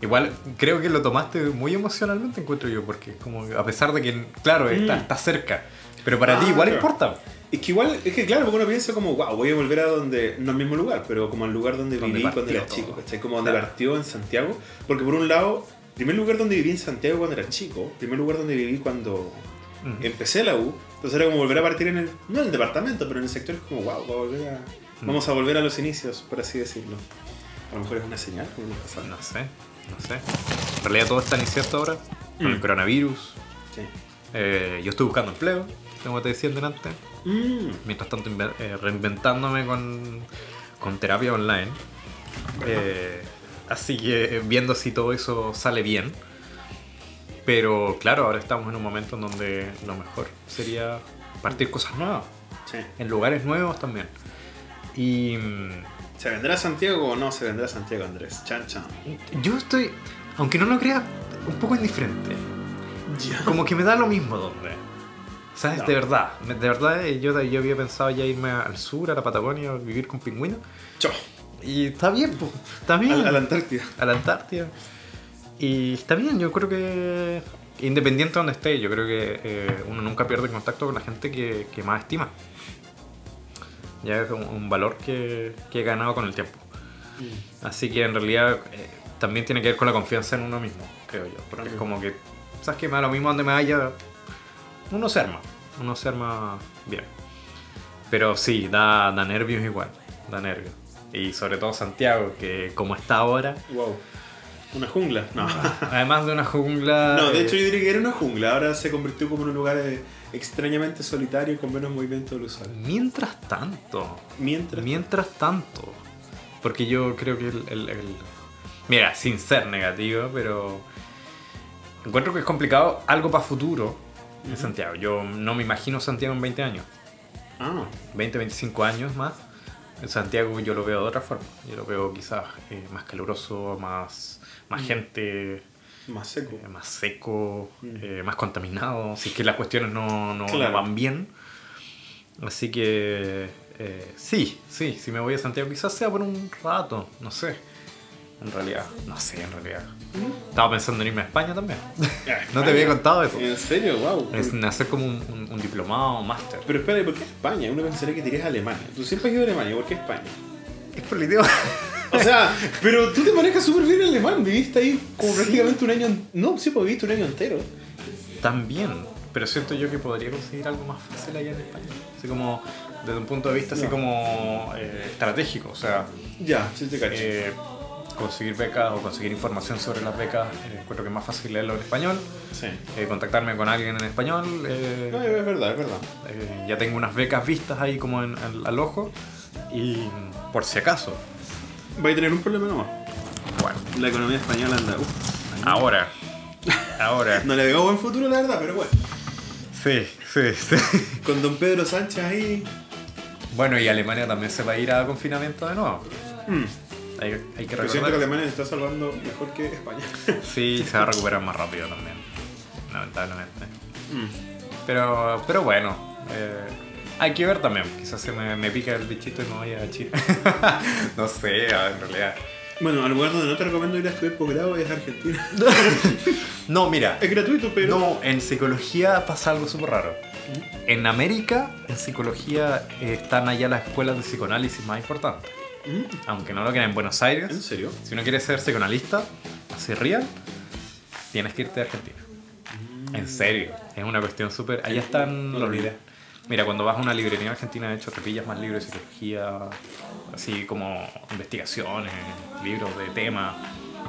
[SPEAKER 1] Igual creo que lo tomaste muy emocionalmente, encuentro yo, porque como, a pesar de que, claro, está,
[SPEAKER 2] Mm.
[SPEAKER 1] está cerca, pero para ti
[SPEAKER 2] Ah,
[SPEAKER 1] igual
[SPEAKER 2] claro.
[SPEAKER 1] importa.
[SPEAKER 2] Es que igual, es que claro, porque uno piensa como, wow, voy a volver a donde, no al mismo lugar, pero como al lugar donde,
[SPEAKER 1] Donde
[SPEAKER 2] viví cuando
[SPEAKER 1] partió
[SPEAKER 2] era
[SPEAKER 1] todo.
[SPEAKER 2] chico, ¿cachai? Como donde
[SPEAKER 1] Claro.
[SPEAKER 2] partió en Santiago. Porque por un lado, primer lugar donde viví en Santiago cuando era chico, primer lugar donde viví cuando
[SPEAKER 1] Mm.
[SPEAKER 2] empecé la U, entonces era como volver a partir en el, no en el departamento, pero en el sector es como, wow, va a volver a-
[SPEAKER 1] Mm.
[SPEAKER 2] vamos a volver a los inicios, por así decirlo. A lo mejor es una señal, como.
[SPEAKER 1] No sé, no sé. En realidad todo está incierto ahora, con el
[SPEAKER 2] Mm.
[SPEAKER 1] coronavirus.
[SPEAKER 2] Sí.
[SPEAKER 1] Eh, yo estuve buscando empleo, como te decía antes.
[SPEAKER 2] Mm.
[SPEAKER 1] Mientras tanto, eh, reinventándome con, con terapia online. Eh, así que viendo si todo eso sale bien. Pero claro, ahora estamos en un momento en donde lo mejor sería partir cosas nuevas,
[SPEAKER 2] Sí.
[SPEAKER 1] en lugares nuevos también. Y
[SPEAKER 2] ¿Se vendrá Santiago o no se vendrá Santiago, Andrés? Chan, chan.
[SPEAKER 1] yo estoy, aunque no lo creas, un poco indiferente. Como que me da lo mismo donde. ¿Sabes?
[SPEAKER 2] No.
[SPEAKER 1] De verdad. De verdad, eh, yo, yo había pensado ya irme al sur, a la Patagonia, a vivir con pingüinos.
[SPEAKER 2] Chao.
[SPEAKER 1] Y está bien, pues. Está bien.
[SPEAKER 2] A, a la Antártida.
[SPEAKER 1] a la Antártida. Y está bien, yo creo que independiente de donde esté, yo creo que eh, uno nunca pierde contacto con la gente que, que más estima. Ya es un, un valor que, que he ganado con el tiempo. Así que en realidad eh, también tiene que ver con la confianza en uno mismo, creo yo. Porque es como que, ¿sabes qué? Me da lo mismo donde me vaya, uno se arma. Uno se arma bien. Pero sí, da, da nervios igual, da nervios. Y sobre todo Santiago, que como está ahora,
[SPEAKER 2] Wow. Una jungla. No. *laughs*
[SPEAKER 1] además de una jungla...
[SPEAKER 2] No, de
[SPEAKER 1] eh,
[SPEAKER 2] hecho yo diría que era una jungla. Ahora se convirtió como en un lugar eh, extrañamente solitario con menos movimiento del usuario.
[SPEAKER 1] Mientras tanto,
[SPEAKER 2] Mientras.
[SPEAKER 1] mientras tanto, porque yo creo que el, el- el- Mira, sin ser negativo, pero encuentro que es complicado algo para futuro en. Santiago. Yo no me imagino Santiago en 20 años,
[SPEAKER 2] Ah,
[SPEAKER 1] 20, 25 años más. En Santiago yo lo veo de otra forma. Yo lo veo quizás eh, más caluroso, más, más
[SPEAKER 2] Mm.
[SPEAKER 1] gente,
[SPEAKER 2] más seco.
[SPEAKER 1] eh, más seco,
[SPEAKER 2] Mm.
[SPEAKER 1] eh, más contaminado, es que las cuestiones no, no- no van bien. Así que sí, sí, si me voy a Santiago quizás sea por un rato, no sé. En realidad, no sé, en realidad. Estaba pensando en irme a España también. *laughs* no te había contado eso.
[SPEAKER 2] ¿En serio? Wow.
[SPEAKER 1] Es hacer como un, un- un diplomado, un máster.
[SPEAKER 2] Pero espera, ¿y ¿por qué España? Uno pensaría que te irías a Alemania. Tú siempre has ido a Alemania, ¿por qué España?
[SPEAKER 1] Es por el idioma.
[SPEAKER 2] O sea, pero tú te manejas súper bien en alemán. Viviste ahí como
[SPEAKER 1] Sí.
[SPEAKER 2] prácticamente un año. No, sí, pues viviste un año entero.
[SPEAKER 1] También, pero siento yo que podría conseguir algo más fácil allá en España. Así como, desde un punto de vista así como eh, estratégico. O sea,
[SPEAKER 2] Ya, sí te cacho.
[SPEAKER 1] eh, conseguir becas o conseguir información sobre las becas, eh, encuentro que es más fácil leerlo en español.
[SPEAKER 2] sí.
[SPEAKER 1] Eh, contactarme con alguien en español. eh,
[SPEAKER 2] No, es verdad, es verdad.
[SPEAKER 1] eh, ya tengo unas becas vistas ahí como en- al, al ojo. Y por si acaso.
[SPEAKER 2] Va a tener un problema nomás.
[SPEAKER 1] Bueno,
[SPEAKER 2] La economía española anda. Uf,
[SPEAKER 1] ahora. *laughs* Ahora.
[SPEAKER 2] No le veo buen futuro, la verdad, pero bueno.
[SPEAKER 1] Sí, sí, sí. *laughs*
[SPEAKER 2] Con don Pedro Sánchez ahí.
[SPEAKER 1] Bueno, y Alemania también se va a ir a confinamiento de nuevo.
[SPEAKER 2] Mm.
[SPEAKER 1] Hay, hay que
[SPEAKER 2] Pero siento que
[SPEAKER 1] recordar.
[SPEAKER 2] Alemania se está salvando mejor que España. *laughs*
[SPEAKER 1] Sí, se va a recuperar *laughs* más rápido también. Lamentablemente.
[SPEAKER 2] Mm.
[SPEAKER 1] Pero, pero bueno, eh, hay que ver también. Quizás se me, me pica el bichito y me vaya a Chile. *laughs* no sé, en realidad.
[SPEAKER 2] Bueno, al lugar donde no te recomiendo ir a estudiar posgrado es Argentina.
[SPEAKER 1] No, mira.
[SPEAKER 2] Es gratuito, pero.
[SPEAKER 1] No, en psicología pasa algo súper raro. En América, en psicología, eh, están allá las escuelas de psicoanálisis más importantes.
[SPEAKER 2] Mm.
[SPEAKER 1] Aunque no lo quieran en Buenos Aires.
[SPEAKER 2] ¿En serio?
[SPEAKER 1] Si uno quiere ser psicoanalista, así real, tienes que irte a Argentina. En serio, es una cuestión súper... Allá están...
[SPEAKER 2] No lo olvidé.
[SPEAKER 1] Mira, cuando vas a una librería en Argentina, de hecho, te pillas más libros de psicología, así como investigaciones, libros de temas.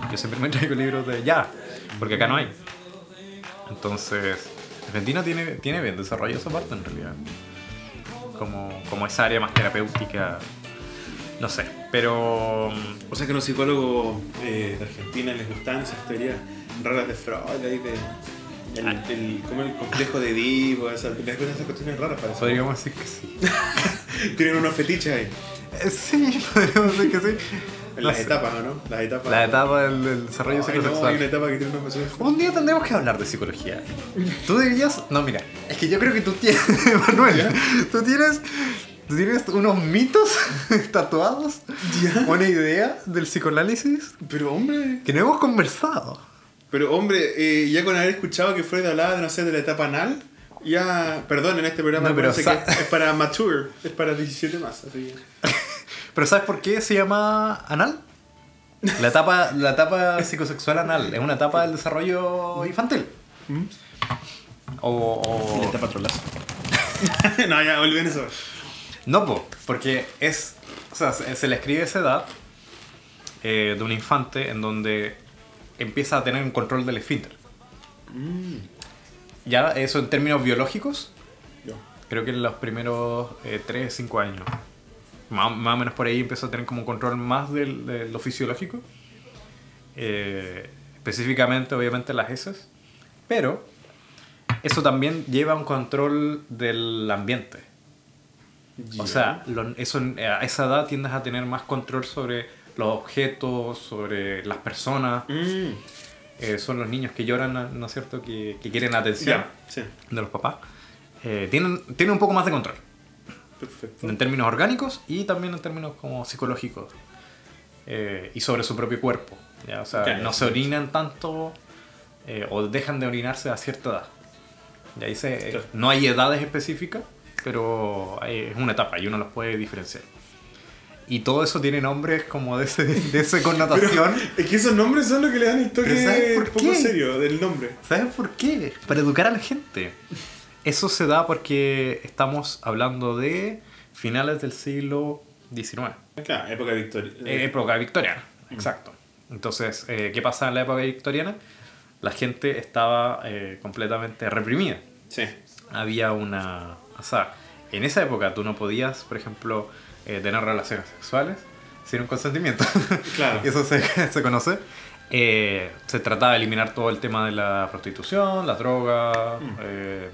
[SPEAKER 1] Yo siempre me traigo libros de ya, porque acá no hay. Entonces, Argentina tiene, tiene bien desarrollado esa parte en realidad. Como, como esa área más terapéutica, no sé, pero...
[SPEAKER 2] O sea que a los psicólogos eh, de Argentina les gustan esas teorías raras de Freud, ahí de. El,
[SPEAKER 1] Ah.
[SPEAKER 2] el- como el complejo de Edipo, esas, esas cuestiones raras para eso.
[SPEAKER 1] Podríamos decir que sí. *laughs*
[SPEAKER 2] Tienen unos fetiches ahí.
[SPEAKER 1] Eh, Sí, podríamos decir que sí.
[SPEAKER 2] En
[SPEAKER 1] No
[SPEAKER 2] las etapas, ¿o ¿no? Las etapas.
[SPEAKER 1] La etapa del, del desarrollo
[SPEAKER 2] no, hay una
[SPEAKER 1] psicosexual.
[SPEAKER 2] etapa que tiene unos mensajes.
[SPEAKER 1] Un día tendremos que hablar de psicología. Tú dirías. No, mira, es que yo creo que tú tienes. *laughs* Manuel, tú tienes. ¿Tú tienes unos mitos *laughs* tatuados?
[SPEAKER 2] Ya.
[SPEAKER 1] ¿Una idea del psicoanálisis?
[SPEAKER 2] Pero hombre.
[SPEAKER 1] Que no hemos conversado.
[SPEAKER 2] Pero hombre, eh, ya con haber escuchado que Freud hablaba de, no sé, de la etapa anal, ya, perdón, en este programa
[SPEAKER 1] No, pero
[SPEAKER 2] que es para mature, es para 17 más, así que- *laughs*
[SPEAKER 1] ¿Pero sabes por qué se llama anal? La etapa, la etapa psicosexual anal es una etapa del desarrollo infantil.
[SPEAKER 2] ¿Mm?
[SPEAKER 1] O, o-
[SPEAKER 2] La etapa trolazo. *laughs* no, ya, olviden eso.
[SPEAKER 1] No, po, porque es. O sea, se, se le escribe esa edad eh, de un infante en donde empieza a tener un control del esfínter.
[SPEAKER 2] Mm.
[SPEAKER 1] Ya, eso en términos biológicos, creo que en los primeros 3, 5 años. Más, más o menos por ahí empieza a tener como un control más del- de lo fisiológico. Eh, específicamente, obviamente, las heces. Pero eso también lleva a un control del ambiente. O
[SPEAKER 2] Ya.
[SPEAKER 1] sea, lo- eso, a esa edad tiendes a tener más control sobre los objetos, sobre las personas.
[SPEAKER 2] Mm.
[SPEAKER 1] Eh, son los niños que lloran, ¿no es cierto? Que, que quieren atención
[SPEAKER 2] Ya, sí,
[SPEAKER 1] de los papás. Eh, tienen, tienen un poco más de control.
[SPEAKER 2] perfecto.
[SPEAKER 1] En términos orgánicos y también en términos como psicológicos. Eh, y sobre su propio cuerpo. ¿ya? O sea,
[SPEAKER 2] Ya, ya,
[SPEAKER 1] no se orinan tanto eh, o dejan de orinarse a cierta edad. Y ahí se,
[SPEAKER 2] Claro.
[SPEAKER 1] no hay edades específicas, pero hay- es una etapa y uno los puede diferenciar. Y todo eso tiene nombres como de, ese, de esa *laughs*
[SPEAKER 2] Pero
[SPEAKER 1] connotación.
[SPEAKER 2] es que esos nombres son los que le dan el toque
[SPEAKER 1] Pero ¿sabes por
[SPEAKER 2] un poco
[SPEAKER 1] qué?
[SPEAKER 2] serio del nombre.
[SPEAKER 1] ¿Sabes por qué? Para educar a la gente. Eso se da porque estamos hablando de finales del siglo XIX.
[SPEAKER 2] Claro, época victoria.
[SPEAKER 1] Eh, época victoriana, exacto. Entonces, eh, ¿qué pasa en la época victoriana? La gente estaba eh, completamente reprimida.
[SPEAKER 2] Sí.
[SPEAKER 1] Había una... O sea, en esa época tú no podías, por ejemplo, eh, tener relaciones sexuales sin un consentimiento. *laughs*
[SPEAKER 2] Claro.
[SPEAKER 1] Y eso se, *laughs* se conoce. Eh, se trataba de eliminar todo el tema de la prostitución, la droga. eh,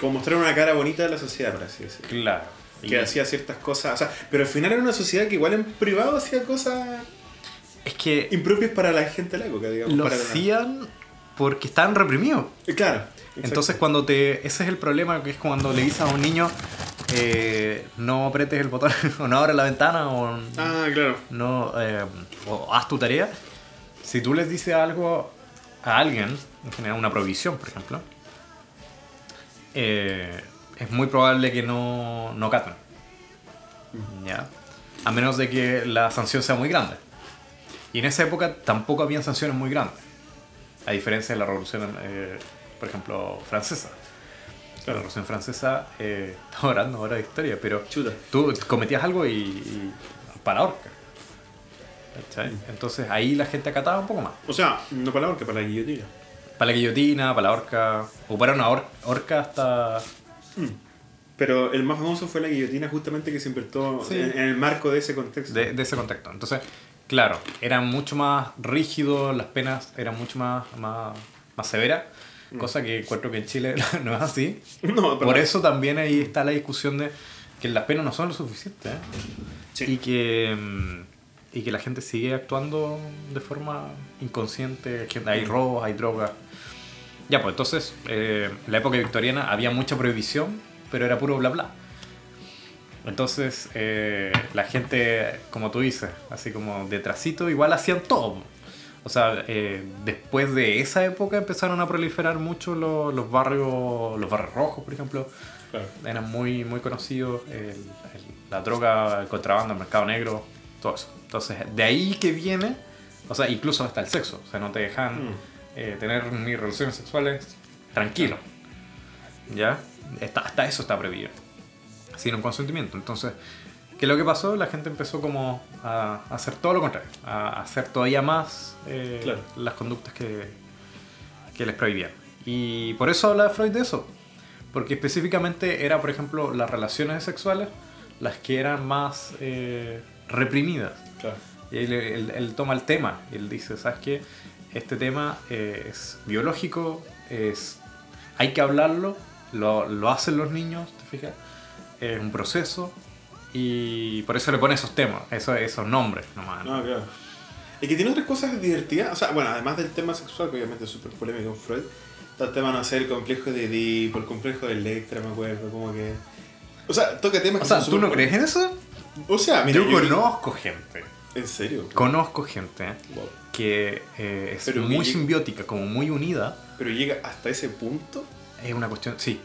[SPEAKER 2] Como mostrar una cara bonita de la sociedad, por así decirlo.
[SPEAKER 1] claro. Y
[SPEAKER 2] Que hacía ciertas cosas. O sea, pero al final era una sociedad que igual en privado hacía cosas
[SPEAKER 1] es que
[SPEAKER 2] impropias para la gente de la época, digamos.
[SPEAKER 1] lo
[SPEAKER 2] para
[SPEAKER 1] hacían porque estaban reprimidos.
[SPEAKER 2] Eh,
[SPEAKER 1] Entonces cuando te... Ese es el problema, que es cuando le dices a un niño, eh, no apretes el botón, *laughs* o no abras la ventana, o
[SPEAKER 2] Ah, claro.
[SPEAKER 1] no eh, o haz tu tarea. Si tú les dices algo a alguien, en general una prohibición, por ejemplo, eh, es muy probable que no, no caten. ¿Ya? A menos de que la sanción sea muy grande. Y en esa época tampoco habían sanciones muy grandes. A diferencia de la Revolución, eh, por ejemplo, francesa. La Revolución Francesa, eh, *laughs* estamos hablando ahora de historia, pero
[SPEAKER 2] Chuta.
[SPEAKER 1] tú cometías algo y, y para la horca. ¿Cachai? Entonces ahí la gente acataba un poco más.
[SPEAKER 2] O sea, no para la horca, para la guillotina.
[SPEAKER 1] Para la guillotina, para la horca, o para una hor- horca hasta...
[SPEAKER 2] Pero el más famoso fue la guillotina justamente que se inventó
[SPEAKER 1] Sí.
[SPEAKER 2] en, en el marco de ese contexto.
[SPEAKER 1] de, de ese contexto. Entonces, claro, eran mucho más rígidos, las penas eran mucho más, más, más severas, cosa que encuentro que en Chile *laughs* no es así. *laughs*
[SPEAKER 2] No,
[SPEAKER 1] Por eso también ahí está la discusión de que las penas no son lo suficiente ¿eh?
[SPEAKER 2] Sí.
[SPEAKER 1] y, que, mm, y que la gente sigue actuando de forma inconsciente, que hay robos, hay drogas. Ya, pues entonces, eh, en la época victoriana había mucha prohibición, pero era puro bla bla. Entonces, eh, la gente, como tú dices, así como detrásito, igual hacían todo. O sea, eh, después de esa época empezaron a proliferar mucho los, los barrios, los barrios rojos, por ejemplo.
[SPEAKER 2] Claro.
[SPEAKER 1] Eran muy, muy conocidos, el- el- la droga, el contrabando, el mercado negro, todo eso. Entonces, de ahí que viene, o sea, incluso hasta el sexo. O sea, no te dejan
[SPEAKER 2] Mm.
[SPEAKER 1] eh, tener ni relaciones sexuales tranquilo. ¿Ya? Está- hasta eso está prohibido. Sin un consentimiento. Entonces, ¿qué es lo que pasó? La gente empezó como a hacer todo lo contrario. A hacer todavía más eh,
[SPEAKER 2] Claro.
[SPEAKER 1] las conductas que, que les prohibían. Y por eso habla Freud de eso. Porque específicamente era, por ejemplo, las relaciones sexuales las que eran más eh, reprimidas.
[SPEAKER 2] Claro.
[SPEAKER 1] Y él, él- él toma el tema y él dice, ¿sabes qué? Este tema eh, es biológico, es, hay que hablarlo, lo, lo hacen los niños, ¿te fijas? Es un proceso y por eso le pone esos temas, esos, esos nombres nomás.
[SPEAKER 2] No, claro. Y que tiene otras cosas divertidas. O sea, bueno, además del tema sexual, que obviamente es súper polémico en Freud, está el tema, no sé, el complejo de Edipo, el complejo de Electra, me acuerdo, como que. O sea, toca temas
[SPEAKER 1] O
[SPEAKER 2] que
[SPEAKER 1] sea,
[SPEAKER 2] son
[SPEAKER 1] ¿tú no crees en eso?
[SPEAKER 2] O sea, mira,
[SPEAKER 1] yo
[SPEAKER 2] yo-
[SPEAKER 1] conozco gente.
[SPEAKER 2] ¿En serio?
[SPEAKER 1] Conozco gente
[SPEAKER 2] Wow.
[SPEAKER 1] que eh, es
[SPEAKER 2] Pero
[SPEAKER 1] muy
[SPEAKER 2] que-
[SPEAKER 1] simbiótica, como muy unida.
[SPEAKER 2] Pero llega hasta ese punto.
[SPEAKER 1] Es una cuestión. Sí,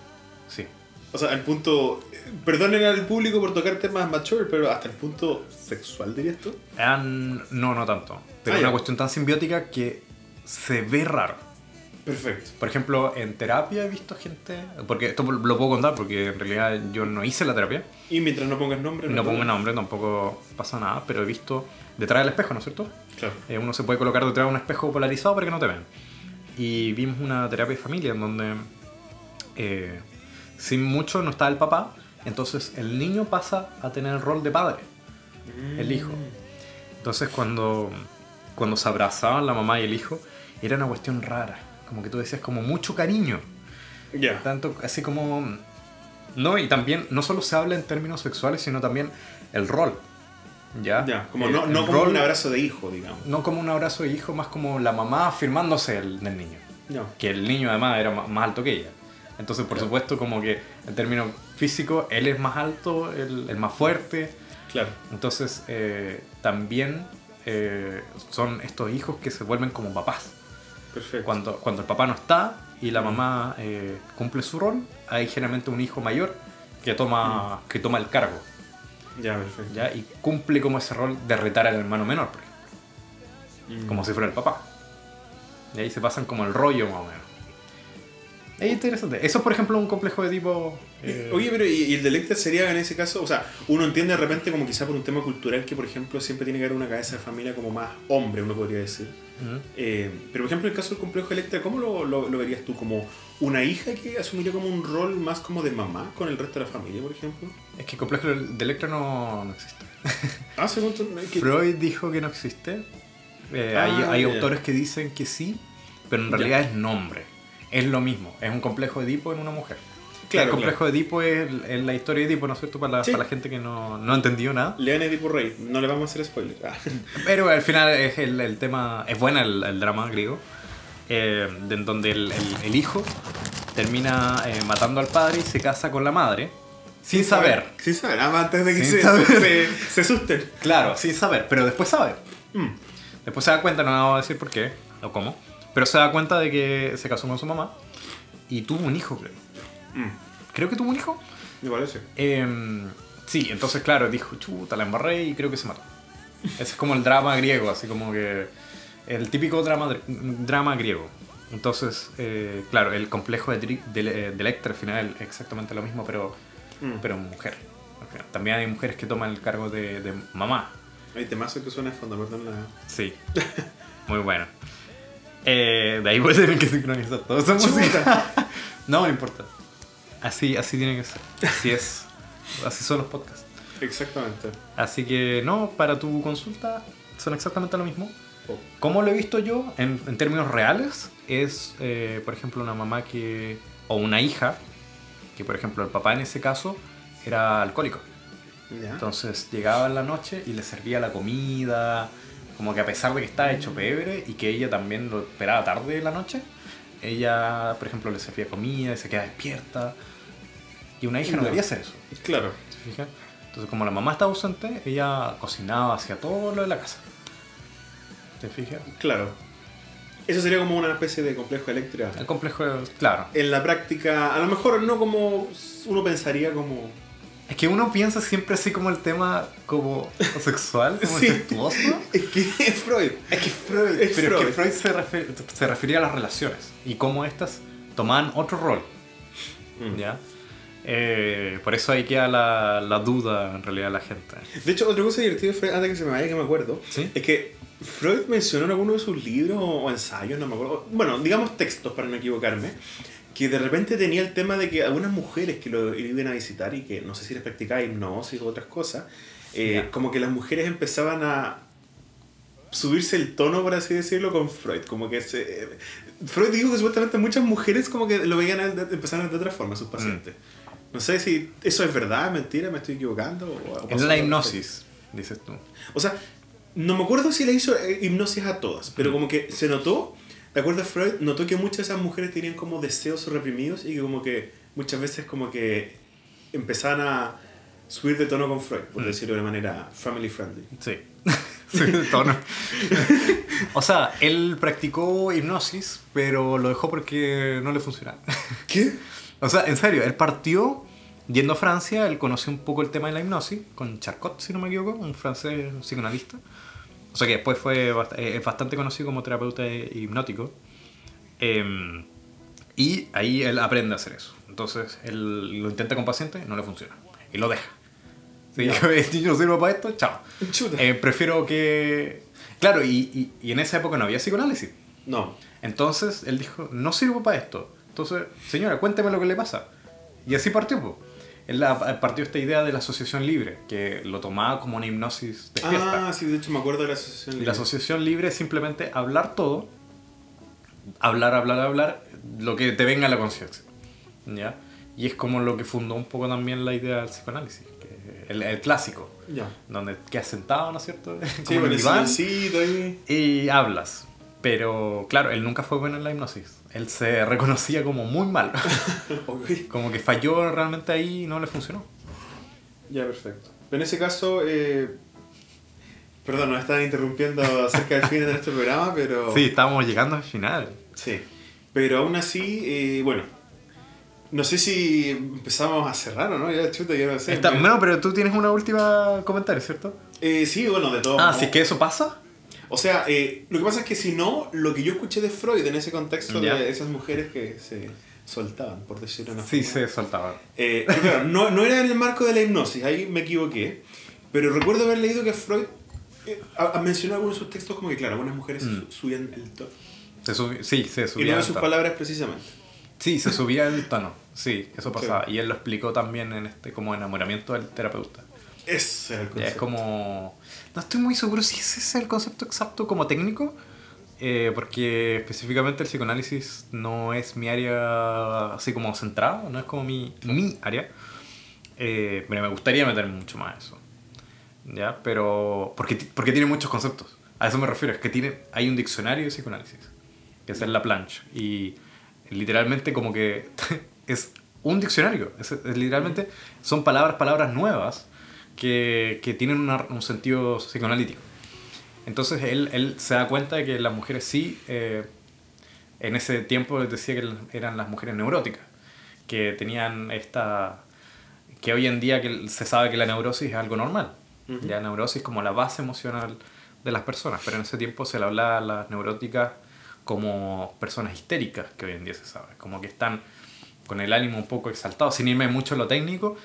[SPEAKER 1] sí.
[SPEAKER 2] O sea, al punto. Perdonen al público por tocar temas mature, pero hasta el punto sexual, dirías tú.
[SPEAKER 1] Han- no, no tanto. Pero
[SPEAKER 2] Ah,
[SPEAKER 1] es
[SPEAKER 2] ya.
[SPEAKER 1] una cuestión tan simbiótica que se ve raro.
[SPEAKER 2] Perfecto.
[SPEAKER 1] Por ejemplo, en terapia he visto gente. Porque esto lo puedo contar porque en realidad yo no hice la terapia.
[SPEAKER 2] Y mientras no pongas nombre.
[SPEAKER 1] No pongo nombre, tampoco pasa nada. Pero he visto detrás del espejo, ¿no es cierto?
[SPEAKER 2] Claro.
[SPEAKER 1] Eh, uno se puede colocar detrás de un espejo polarizado para que no te vean. Y vimos una terapia de familia en donde eh, sin mucho no está el papá, entonces el niño pasa a tener el rol de padre, el hijo. Entonces cuando, cuando se abrazaban la mamá y el hijo, era una cuestión rara, como que tú decías como mucho cariño,
[SPEAKER 2] Ya.
[SPEAKER 1] tanto así como... No, y también no solo se habla en términos sexuales, sino también el rol. ¿Ya?
[SPEAKER 2] Ya. Como
[SPEAKER 1] El-
[SPEAKER 2] no, no
[SPEAKER 1] el
[SPEAKER 2] como
[SPEAKER 1] rol-
[SPEAKER 2] un abrazo de hijo, digamos.
[SPEAKER 1] no como un abrazo de hijo, más como la mamá afirmándose el, del niño.
[SPEAKER 2] No.
[SPEAKER 1] Que el niño además era más alto que ella. Entonces, por
[SPEAKER 2] Claro.
[SPEAKER 1] supuesto, como que en términos físicos, él es más alto, el, el más fuerte.
[SPEAKER 2] Claro.
[SPEAKER 1] Entonces, eh, también eh, son estos hijos que se vuelven como papás.
[SPEAKER 2] Perfecto.
[SPEAKER 1] Cuando, cuando el papá no está y la mamá eh, cumple su rol, hay generalmente un hijo mayor que toma, que toma el cargo.
[SPEAKER 2] Ya, perfecto.
[SPEAKER 1] ¿ya? Y cumple como ese rol de retar al hermano menor, por ejemplo
[SPEAKER 2] Mm.
[SPEAKER 1] como si fuera el papá. Y ahí se pasan como el rollo más o menos. Es interesante. Eso, por ejemplo, un complejo de tipo. eh,
[SPEAKER 2] Oye, pero ¿y el delecta sería en ese caso? O sea, uno entiende de repente como quizá por un tema cultural que, por ejemplo, siempre tiene que haber una cabeza de familia como más hombre, uno podría decir. Eh, pero, por ejemplo, en el caso del complejo de Electra, ¿cómo lo, lo- lo verías tú? ¿Como una hija que asumiría como un rol más como de mamá con el resto de la familia, por ejemplo?
[SPEAKER 1] Es que el complejo de Electra no, no existe. *laughs*
[SPEAKER 2] Ah, según
[SPEAKER 1] Freud dijo que no existe. Eh,
[SPEAKER 2] Ah,
[SPEAKER 1] hay hay
[SPEAKER 2] ya.
[SPEAKER 1] autores que dicen que sí, pero en
[SPEAKER 2] Ya.
[SPEAKER 1] realidad es nombre. Es lo mismo. Es un complejo de Edipo en una mujer.
[SPEAKER 2] Claro,
[SPEAKER 1] el complejo de Edipo es, es la historia de Edipo, ¿no es cierto? Para la,
[SPEAKER 2] Sí.
[SPEAKER 1] para la gente que no, no ha entendido nada.
[SPEAKER 2] Lean Edipo Rey, no le vamos a hacer spoiler. Ah. *laughs*
[SPEAKER 1] Pero al final es el, el tema, es buena el, el drama griego, eh, en donde el, el- hijo termina eh, matando al padre y se casa con la madre, sin saber.
[SPEAKER 2] Sin saber, antes de que se, se, se asusten.
[SPEAKER 1] Claro, sin saber, pero después sabe.
[SPEAKER 2] Mm.
[SPEAKER 1] Después se da cuenta, no vamos a decir por qué o cómo, pero se da cuenta de que se casó con su mamá y tuvo un hijo, creo.
[SPEAKER 2] Mm.
[SPEAKER 1] Creo que tuvo un hijo.
[SPEAKER 2] Me parece.
[SPEAKER 1] Em, sí, entonces claro, dijo, chuta, la embarré y creo que se mató. Ese es como el drama griego, así como que el típico drama, dr- drama griego. Entonces, eh, claro, el complejo de, de, de Electra al final es exactamente lo mismo, pero,
[SPEAKER 2] Mm.
[SPEAKER 1] pero mujer. También hay mujeres que toman el cargo de, de mamá.
[SPEAKER 2] Hay temazo que suena de fondo, perdón la...
[SPEAKER 1] Sí, muy bueno. Eh, de ahí voy a tener que sincronizar todo esa música. *laughs* no, no importa. Así, así tiene que ser. Así es. Así son los podcasts.
[SPEAKER 2] Exactamente.
[SPEAKER 1] Así que no, para tu consulta son exactamente lo mismo.
[SPEAKER 2] Oh.
[SPEAKER 1] Como lo he visto yo en, en términos reales, es, eh, por ejemplo, una mamá que. o una hija, que por ejemplo el papá en ese caso era alcohólico.
[SPEAKER 2] Ya.
[SPEAKER 1] Entonces llegaba en la noche y le servía la comida, como que a pesar de que estaba hecho pebre y que ella también lo esperaba tarde de la noche, ella, por ejemplo, le servía comida y se quedaba despierta. Y una hija no debería hacer eso.
[SPEAKER 2] Claro.
[SPEAKER 1] ¿Se fijan? Entonces, como la mamá estaba ausente, ella cocinaba, hacía todo lo de la casa. ¿Te fijas?
[SPEAKER 2] Claro. Eso sería como una especie de complejo eléctrico.
[SPEAKER 1] El complejo, claro.
[SPEAKER 2] En la práctica, a lo mejor no como uno pensaría como...
[SPEAKER 1] Es que uno piensa siempre así como el tema como sexual, como
[SPEAKER 2] Sí.
[SPEAKER 1] incestuoso. *laughs*
[SPEAKER 2] Es que es Freud.
[SPEAKER 1] Es que Freud,
[SPEAKER 2] Es
[SPEAKER 1] pero es que
[SPEAKER 2] Freud.
[SPEAKER 1] Freud se, refer- se refería a las relaciones y cómo estas tomaban otro rol.
[SPEAKER 2] Mm.
[SPEAKER 1] ¿ya? Eh, por eso ahí queda la, la duda en realidad de la gente.
[SPEAKER 2] De hecho, otra cosa divertida Freud, antes que se me vaya, que me acuerdo,
[SPEAKER 1] ¿Sí?
[SPEAKER 2] es que Freud mencionó en alguno de sus libros o ensayos, no me acuerdo, bueno, digamos textos para no equivocarme, que de repente tenía el tema de que algunas mujeres que lo iban a visitar y que no sé si les practicaba hipnosis o otras cosas, eh, como que las mujeres empezaban a subirse el tono, por así decirlo, con Freud. Como que se... Freud dijo que supuestamente muchas mujeres como que lo veían, a- empezaron de otra forma, sus pacientes. No sé si eso es verdad, mentira, me estoy equivocando. O, o
[SPEAKER 1] Es la hipnosis, dices tú.
[SPEAKER 2] o sea, no me acuerdo si le hizo eh, hipnosis a todas, pero como que se notó, de acuerdo a Freud, notó que muchas de esas mujeres tenían como deseos reprimidos y que como que muchas veces como que empezaban a subir de tono con Freud,
[SPEAKER 1] Mm.
[SPEAKER 2] por decirlo de una manera family friendly.
[SPEAKER 1] Sí. *laughs* Sí, de tono. o sea, él practicó hipnosis, pero lo dejó porque no le funcionaba.
[SPEAKER 2] ¿Qué?
[SPEAKER 1] O sea, en serio, él partió yendo a Francia, él conoció un poco el tema de la hipnosis con Charcot, si no me equivoco, un francés psicoanalista. O sea que después fue bast- eh, bastante conocido como terapeuta hipnótico. Em, y ahí él aprende a hacer eso. Entonces, él lo intenta con pacientes, no le funciona. Y lo deja.
[SPEAKER 2] Ya. *laughs*
[SPEAKER 1] yo no sirvo para esto, chao. Eh, prefiero que... Claro, y, y- y en esa época no había psicoanálisis.
[SPEAKER 2] No.
[SPEAKER 1] Entonces él dijo, no sirvo para esto. Entonces, señora, cuénteme lo que le pasa. Y así partió. po. Él partió esta idea de la asociación libre, que lo tomaba como una hipnosis de fiesta.
[SPEAKER 2] Ah, sí, de hecho me acuerdo de la asociación.
[SPEAKER 1] y
[SPEAKER 2] libre.
[SPEAKER 1] la asociación libre es simplemente hablar todo, hablar, hablar, hablar, lo que te venga a la conciencia. ¿Ya? Y es como lo que fundó un poco también la idea del psicoanálisis, que el, el clásico,
[SPEAKER 2] Ya.
[SPEAKER 1] donde quedas sentado, ¿no es cierto? *laughs*
[SPEAKER 2] Sí,
[SPEAKER 1] Como en el diván, y hablas. Pero claro, él nunca fue bueno en la hipnosis. Él se reconocía como muy malo. *laughs*
[SPEAKER 2] Ok.
[SPEAKER 1] como que falló realmente ahí y no le funcionó.
[SPEAKER 2] Ya, perfecto. En ese caso, eh, perdón, nos están interrumpiendo acerca del fin de nuestro programa, pero...
[SPEAKER 1] Sí, estábamos llegando al final.
[SPEAKER 2] Sí. Pero aún así, eh, bueno, no sé si empezamos a cerrar o no, ya chuta, ya no sé.
[SPEAKER 1] Está-
[SPEAKER 2] Me-
[SPEAKER 1] bueno, pero tú tienes una última comentario, ¿cierto?
[SPEAKER 2] Eh, sí, bueno, de todo.
[SPEAKER 1] Ah, si es que eso pasa.
[SPEAKER 2] O sea, eh, lo que pasa es que si no, lo que yo escuché de Freud en ese contexto
[SPEAKER 1] Ya.
[SPEAKER 2] de esas mujeres que se soltaban, por decirlo de una
[SPEAKER 1] Sí,
[SPEAKER 2] forma.
[SPEAKER 1] se soltaba.
[SPEAKER 2] Eh, claro, no, no era en el marco de la hipnosis, ahí me equivoqué. Pero recuerdo haber leído que Freud eh, mencionado algunos de sus textos como que, claro, algunas mujeres
[SPEAKER 1] Mm.
[SPEAKER 2] su- subían el tono.
[SPEAKER 1] Se subi- sí, se
[SPEAKER 2] Y
[SPEAKER 1] subía.
[SPEAKER 2] no de sus palabras precisamente.
[SPEAKER 1] Sí, se subía el tono. Sí, eso
[SPEAKER 2] Sí.
[SPEAKER 1] pasaba. Y él lo explicó también en este como enamoramiento del terapeuta.
[SPEAKER 2] Ese era el
[SPEAKER 1] Ya
[SPEAKER 2] concepto.
[SPEAKER 1] es como. No estoy muy seguro si ese es el concepto exacto como técnico, eh, porque específicamente el psicoanálisis no es mi área así como centrada, no es como mi, mi área. Eh, pero me gustaría meterme mucho más a eso. ¿Ya? Pero. Porque, porque tiene muchos conceptos. A eso me refiero, es que tiene, hay un diccionario de psicoanálisis, que es el Laplanche. Y literalmente como que *laughs* es un diccionario. Es literalmente son palabras, palabras nuevas que, que tienen una- un sentido psicoanalítico. Entonces él, él se da cuenta de que las mujeres sí, eh, en ese tiempo les decía que eran las mujeres neuróticas, que tenían esta... que hoy en día que se sabe que la neurosis es algo normal.
[SPEAKER 2] Ujú.
[SPEAKER 1] Ya neurosis como la base emocional de las personas, pero en ese tiempo se le hablaba a las neuróticas como personas histéricas, que hoy en día se sabe, como que están con el ánimo un poco exaltado, sin irme mucho a lo técnico,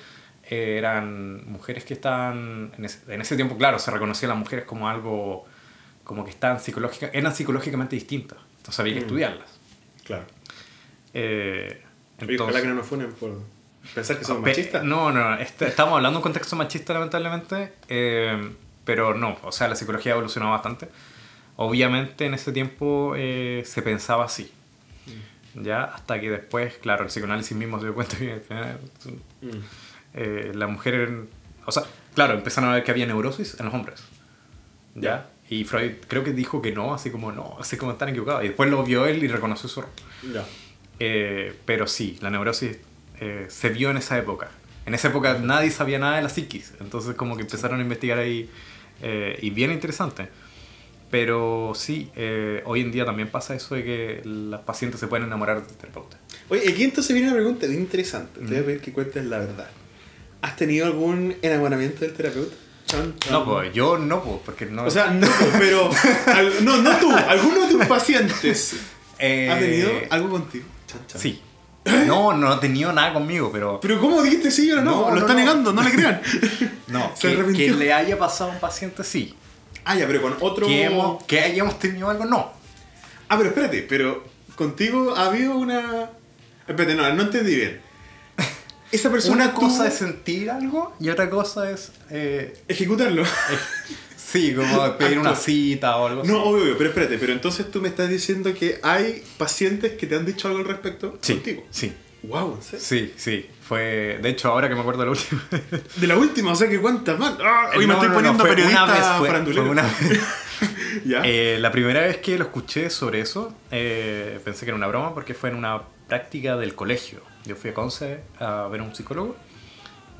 [SPEAKER 1] eran mujeres que estaban, en ese, en ese tiempo, claro, se reconocían las mujeres como algo, como que estaban psicológica, eran psicológicamente distintas, entonces había que
[SPEAKER 2] Mm.
[SPEAKER 1] estudiarlas.
[SPEAKER 2] Claro.
[SPEAKER 1] Eh,
[SPEAKER 2] Oye, ojalá que no nos funen por pensar que somos machistas.
[SPEAKER 1] No, no, este- estamos hablando de un contexto machista lamentablemente, eh, pero no, o sea, la psicología evolucionó bastante. Obviamente en ese tiempo eh, se pensaba así, ya, hasta que después, claro, el psicoanálisis mismo se dio cuenta que eh,
[SPEAKER 2] Mm.
[SPEAKER 1] Eh, la mujer, o sea, claro, empezaron a ver que había neurosis en los hombres, ya, y Freud creo que dijo que no, así como no, así como están equivocados, y después lo vio él y reconoció su error.
[SPEAKER 2] Ya.
[SPEAKER 1] Eh, pero sí, la neurosis eh, se vio en esa época. En esa época nadie sabía nada de la psiquis, entonces como que empezaron a investigar ahí eh, y bien interesante. Pero sí, eh, hoy en día también pasa eso de que las pacientes se pueden enamorar del terapeuta.
[SPEAKER 2] Oye, aquí entonces viene una pregunta bien interesante. Te voy a pedir que cuentes la verdad. ¿Has tenido algún enamoramiento del terapeuta?
[SPEAKER 1] No, pues yo no, pues, porque no...
[SPEAKER 2] O sea, no, pero. al- no, no tú. ¿Alguno de tus pacientes *laughs*
[SPEAKER 1] eh,
[SPEAKER 2] ha tenido algo contigo? Chan, chan.
[SPEAKER 1] Sí. No, no ha tenido nada conmigo, pero...
[SPEAKER 2] Pero ¿cómo dijiste sí o no?
[SPEAKER 1] No,
[SPEAKER 2] Lo
[SPEAKER 1] no,
[SPEAKER 2] está
[SPEAKER 1] no.
[SPEAKER 2] negando, no le crean. *laughs*
[SPEAKER 1] No, *laughs*
[SPEAKER 2] Se
[SPEAKER 1] que, que le haya pasado a un paciente, sí.
[SPEAKER 2] Ah, ya, pero con otro.
[SPEAKER 1] Que, hemos, que hayamos tenido algo, no.
[SPEAKER 2] Ah, pero espérate, pero contigo ha habido una. Espérate, no, no entendí bien. Esa persona.
[SPEAKER 1] Una cosa
[SPEAKER 2] tuvo-
[SPEAKER 1] es sentir algo y otra cosa es... eh,
[SPEAKER 2] Ejecutarlo.
[SPEAKER 1] Sí, como *laughs* pedir una cita o algo así.
[SPEAKER 2] No, obvio, obvio, pero espérate, pero entonces tú me estás diciendo que hay pacientes que te han dicho algo al respecto
[SPEAKER 1] sí,
[SPEAKER 2] contigo.
[SPEAKER 1] sí,
[SPEAKER 2] Wow, ¿en serio?
[SPEAKER 1] sí, sí. Fue, de hecho, ahora que me acuerdo de la última.
[SPEAKER 2] De la última, o sea que cuántas más. Ah, hoy me
[SPEAKER 1] No,
[SPEAKER 2] estoy
[SPEAKER 1] no, no,
[SPEAKER 2] poniendo
[SPEAKER 1] fue
[SPEAKER 2] periodista
[SPEAKER 1] una vez, fue-
[SPEAKER 2] farandulero.
[SPEAKER 1] fue una vez. *laughs*
[SPEAKER 2] ¿Ya?
[SPEAKER 1] Eh, la primera vez que lo escuché sobre eso, eh, pensé que era una broma porque fue en una práctica del colegio. Yo fui a Conce a ver a un psicólogo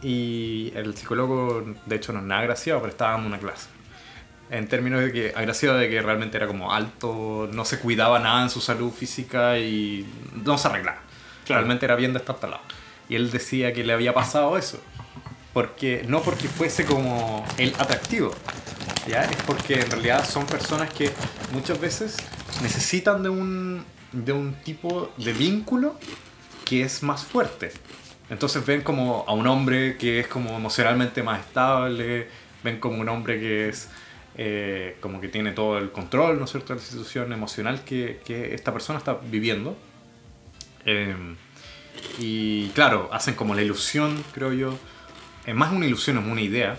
[SPEAKER 1] y el psicólogo, de hecho, no es nada agraciado, pero estaba dando una clase. En términos de que, agraciado de que realmente era como alto, no se cuidaba nada en su salud física y no se arreglaba.
[SPEAKER 2] Claro.
[SPEAKER 1] Realmente era bien destartalado. Y él decía que le había pasado eso. Porque, no porque fuese como el atractivo, ¿ya? Es porque en realidad son personas que muchas veces necesitan de un, de un tipo de vínculo que es más fuerte. Entonces ven como a un hombre que es como emocionalmente más estable, ven como un hombre que es eh, como que tiene todo el control, ¿no es cierto?, de la situación emocional que, que esta persona está viviendo. Eh, y claro, hacen como la ilusión, creo yo, eh, más una ilusión, es una idea,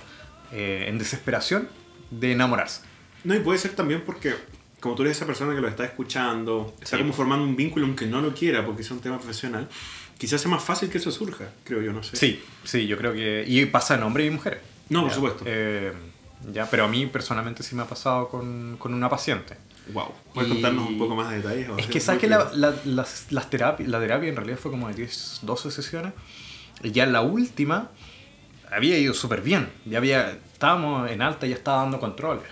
[SPEAKER 1] eh, en desesperación de enamorarse.
[SPEAKER 2] No, y puede ser también porque, como tú eres esa persona que lo está escuchando, está
[SPEAKER 1] Sí.
[SPEAKER 2] como formando un vínculo aunque no lo quiera porque es un tema profesional, quizás sea más fácil que eso surja, creo yo, no sé.
[SPEAKER 1] Sí, sí, yo creo que... Y pasa en hombres y mujeres.
[SPEAKER 2] No, por
[SPEAKER 1] Ya,
[SPEAKER 2] supuesto.
[SPEAKER 1] eh, ya, pero a mí personalmente sí me ha pasado con, con una paciente.
[SPEAKER 2] Wow. ¿Puedes
[SPEAKER 1] Y-
[SPEAKER 2] contarnos un poco más de detalles?
[SPEAKER 1] Es que sabes que la, la, las, las terapi- la terapia en realidad fue como de 10, 12 sesiones. Y ya la última había ido súper bien. Ya había, estábamos en alta y ya estaba dando controles.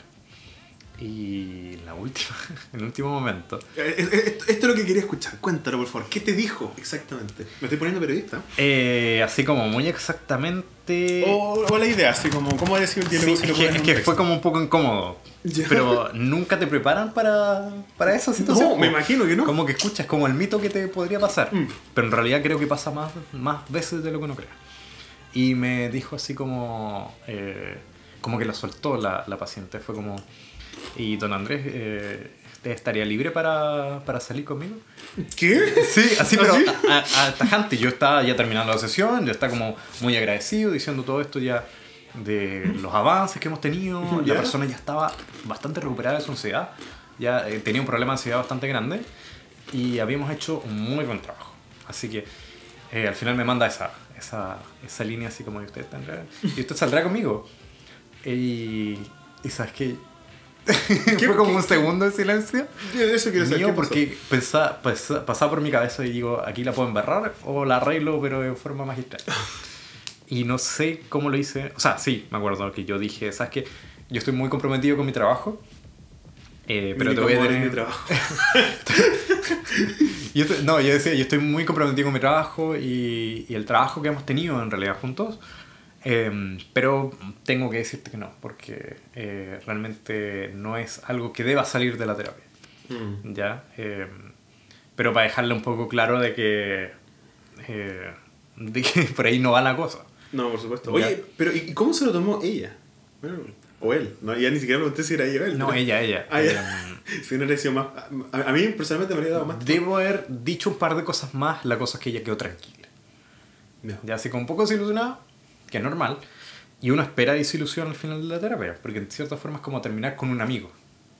[SPEAKER 1] Y en la última, *laughs* el último momento,
[SPEAKER 2] Eh, eh, eh, Esto es lo que quería escuchar. Cuéntalo, por favor. ¿Qué te dijo exactamente? Me estoy poniendo periodista.
[SPEAKER 1] eh, así como muy exactamente...
[SPEAKER 2] O, o la idea, así como, ¿cómo decir el diálogo
[SPEAKER 1] es
[SPEAKER 2] si
[SPEAKER 1] que, es fue como un poco incómodo.
[SPEAKER 2] Ya.
[SPEAKER 1] Pero nunca te preparan para, para esa situación.
[SPEAKER 2] No, me imagino que no.
[SPEAKER 1] Como que escuchas como el mito que te podría pasar.
[SPEAKER 2] Mm.
[SPEAKER 1] Pero en realidad creo que pasa más, más veces de lo que uno cree. Y me dijo así como... eh, como que la soltó la, la paciente. Fue como... Y don Andrés, eh, ¿usted estaría libre para, para salir conmigo?
[SPEAKER 2] ¿Qué?
[SPEAKER 1] Sí, así, pero
[SPEAKER 2] ¿Así?
[SPEAKER 1] a- a-. Yo estaba ya terminando la sesión, ya está como muy agradecido diciendo todo esto ya de los avances que hemos tenido.
[SPEAKER 2] Ya.
[SPEAKER 1] La persona ya estaba bastante recuperada de su ansiedad, ya eh, tenía un problema de ansiedad bastante grande y habíamos hecho un muy buen trabajo. Así que eh, al final me manda esa, esa, esa línea así como, ¿y usted, tendrá, ¿y usted saldrá conmigo? Y, y ¿sabes qué? *laughs* Fue como un segundo de silencio.
[SPEAKER 2] Eso quiero saber.
[SPEAKER 1] Mío, porque pensa- pasa- pasaba por mi cabeza y digo, aquí la puedo embarrar o la arreglo, pero de forma magistral. *laughs* Y no sé cómo lo hice. O sea, sí, me acuerdo que yo dije, ¿sabes qué? Yo estoy muy comprometido con mi trabajo. eh, pero te voy a tener...
[SPEAKER 2] mi trabajo. *laughs*
[SPEAKER 1] Yo estoy- no, yo decía, yo estoy muy comprometido con mi trabajo y, y el trabajo que hemos tenido en realidad juntos. Eh, pero tengo que decirte que no, porque eh, realmente no es algo que deba salir de la terapia.
[SPEAKER 2] Mm.
[SPEAKER 1] ¿ya? Eh, pero para dejarle un poco claro de que, eh, de que *laughs* por ahí no va la cosa.
[SPEAKER 2] No, por supuesto.
[SPEAKER 1] Ya.
[SPEAKER 2] Oye, pero ¿y cómo se lo tomó ella? Bueno, o él. No, ya ni siquiera pregunté si era ella o él.
[SPEAKER 1] No, ella, ella. *laughs*
[SPEAKER 2] Ah, ya.
[SPEAKER 1] Eh, *laughs*
[SPEAKER 2] si no hubiera sido más. A, mí personalmente me habría dado más.
[SPEAKER 1] debo haber dicho un par de cosas más, la cosa es que ella quedó tranquila.
[SPEAKER 2] No.
[SPEAKER 1] Ya así como un poco desilusionada, que es normal. Y uno espera desilusión al final de la terapia, porque en cierta forma es como terminar con un amigo.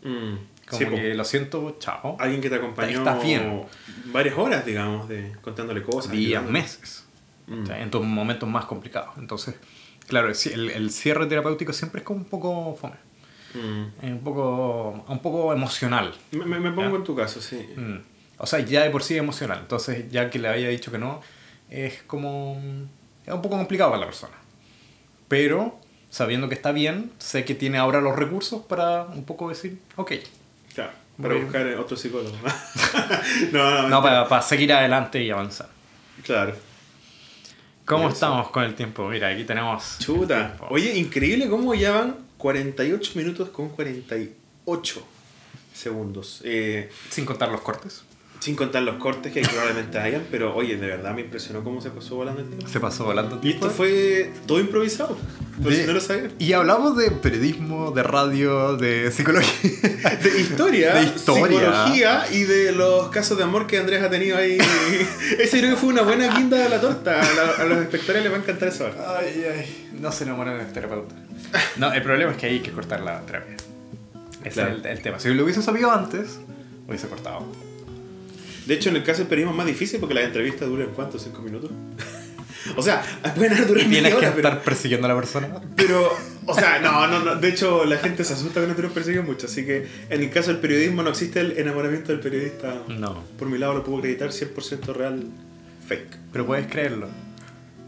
[SPEAKER 2] Mm.
[SPEAKER 1] Como
[SPEAKER 2] Sí,
[SPEAKER 1] que lo siento, chao.
[SPEAKER 2] Alguien que te acompañó
[SPEAKER 1] bien.
[SPEAKER 2] varias horas, digamos, de contándole cosas.
[SPEAKER 1] días, meses.
[SPEAKER 2] Mm.
[SPEAKER 1] O sea, en tus momentos más complicados. Entonces, claro, el, el cierre terapéutico siempre es como un poco fome.
[SPEAKER 2] Mm.
[SPEAKER 1] Es un poco, un poco emocional.
[SPEAKER 2] Me, me- me pongo
[SPEAKER 1] Ya.
[SPEAKER 2] en tu caso, sí.
[SPEAKER 1] Mm. O sea, ya de por sí es emocional. Entonces, ya que le había dicho que no, es como. Es un poco complicado para la persona. Pero, sabiendo que está bien, sé que tiene ahora los recursos para un poco decir, ok.
[SPEAKER 2] Claro, para
[SPEAKER 1] Voy-
[SPEAKER 2] buscar otro psicólogo. no, *laughs* no,
[SPEAKER 1] No, para, para seguir adelante y avanzar.
[SPEAKER 2] Claro.
[SPEAKER 1] ¿Cómo estamos con el tiempo? Mira, aquí tenemos.
[SPEAKER 2] Chuta. Oye, increíble cómo ya van 48 minutos con 48 segundos. Eh,
[SPEAKER 1] Sin contar los cortes.
[SPEAKER 2] Sin contar los cortes que probablemente hayan, pero oye, de verdad me impresionó cómo se pasó volando el tiempo.
[SPEAKER 1] Se pasó volando el
[SPEAKER 2] Y esto fue todo improvisado. Por
[SPEAKER 1] De-
[SPEAKER 2] si no lo sabías.
[SPEAKER 1] Y hablamos de periodismo, de radio, de psicología. *laughs*
[SPEAKER 2] De historia,
[SPEAKER 1] De historia.
[SPEAKER 2] psicología y de los casos de amor que Andrés ha tenido ahí. *laughs* Ese creo que fue una buena guinda de la torta. A, los espectadores les va a encantar eso. ahora.
[SPEAKER 1] Ay, ay. No se enamoran del terapeuta. No, el problema es que hay que cortar la terapia. Ese
[SPEAKER 2] Claro.
[SPEAKER 1] es el, el tema. Si lo hubiese sabido antes, hubiese cortado.
[SPEAKER 2] De hecho, en el caso del periodismo es más difícil porque las entrevistas duran ¿cuánto? ¿Cinco minutos? *laughs* o sea, pueden durar
[SPEAKER 1] tienes que
[SPEAKER 2] pero,
[SPEAKER 1] estar persiguiendo a la persona.
[SPEAKER 2] pero, o sea, no, no, no. De hecho, la gente se asusta cuando te lo persiguen mucho. Así que en el caso del periodismo no existe el enamoramiento del periodista.
[SPEAKER 1] No.
[SPEAKER 2] Por mi lado lo puedo acreditar 100% real, fake.
[SPEAKER 1] Pero puedes creerlo.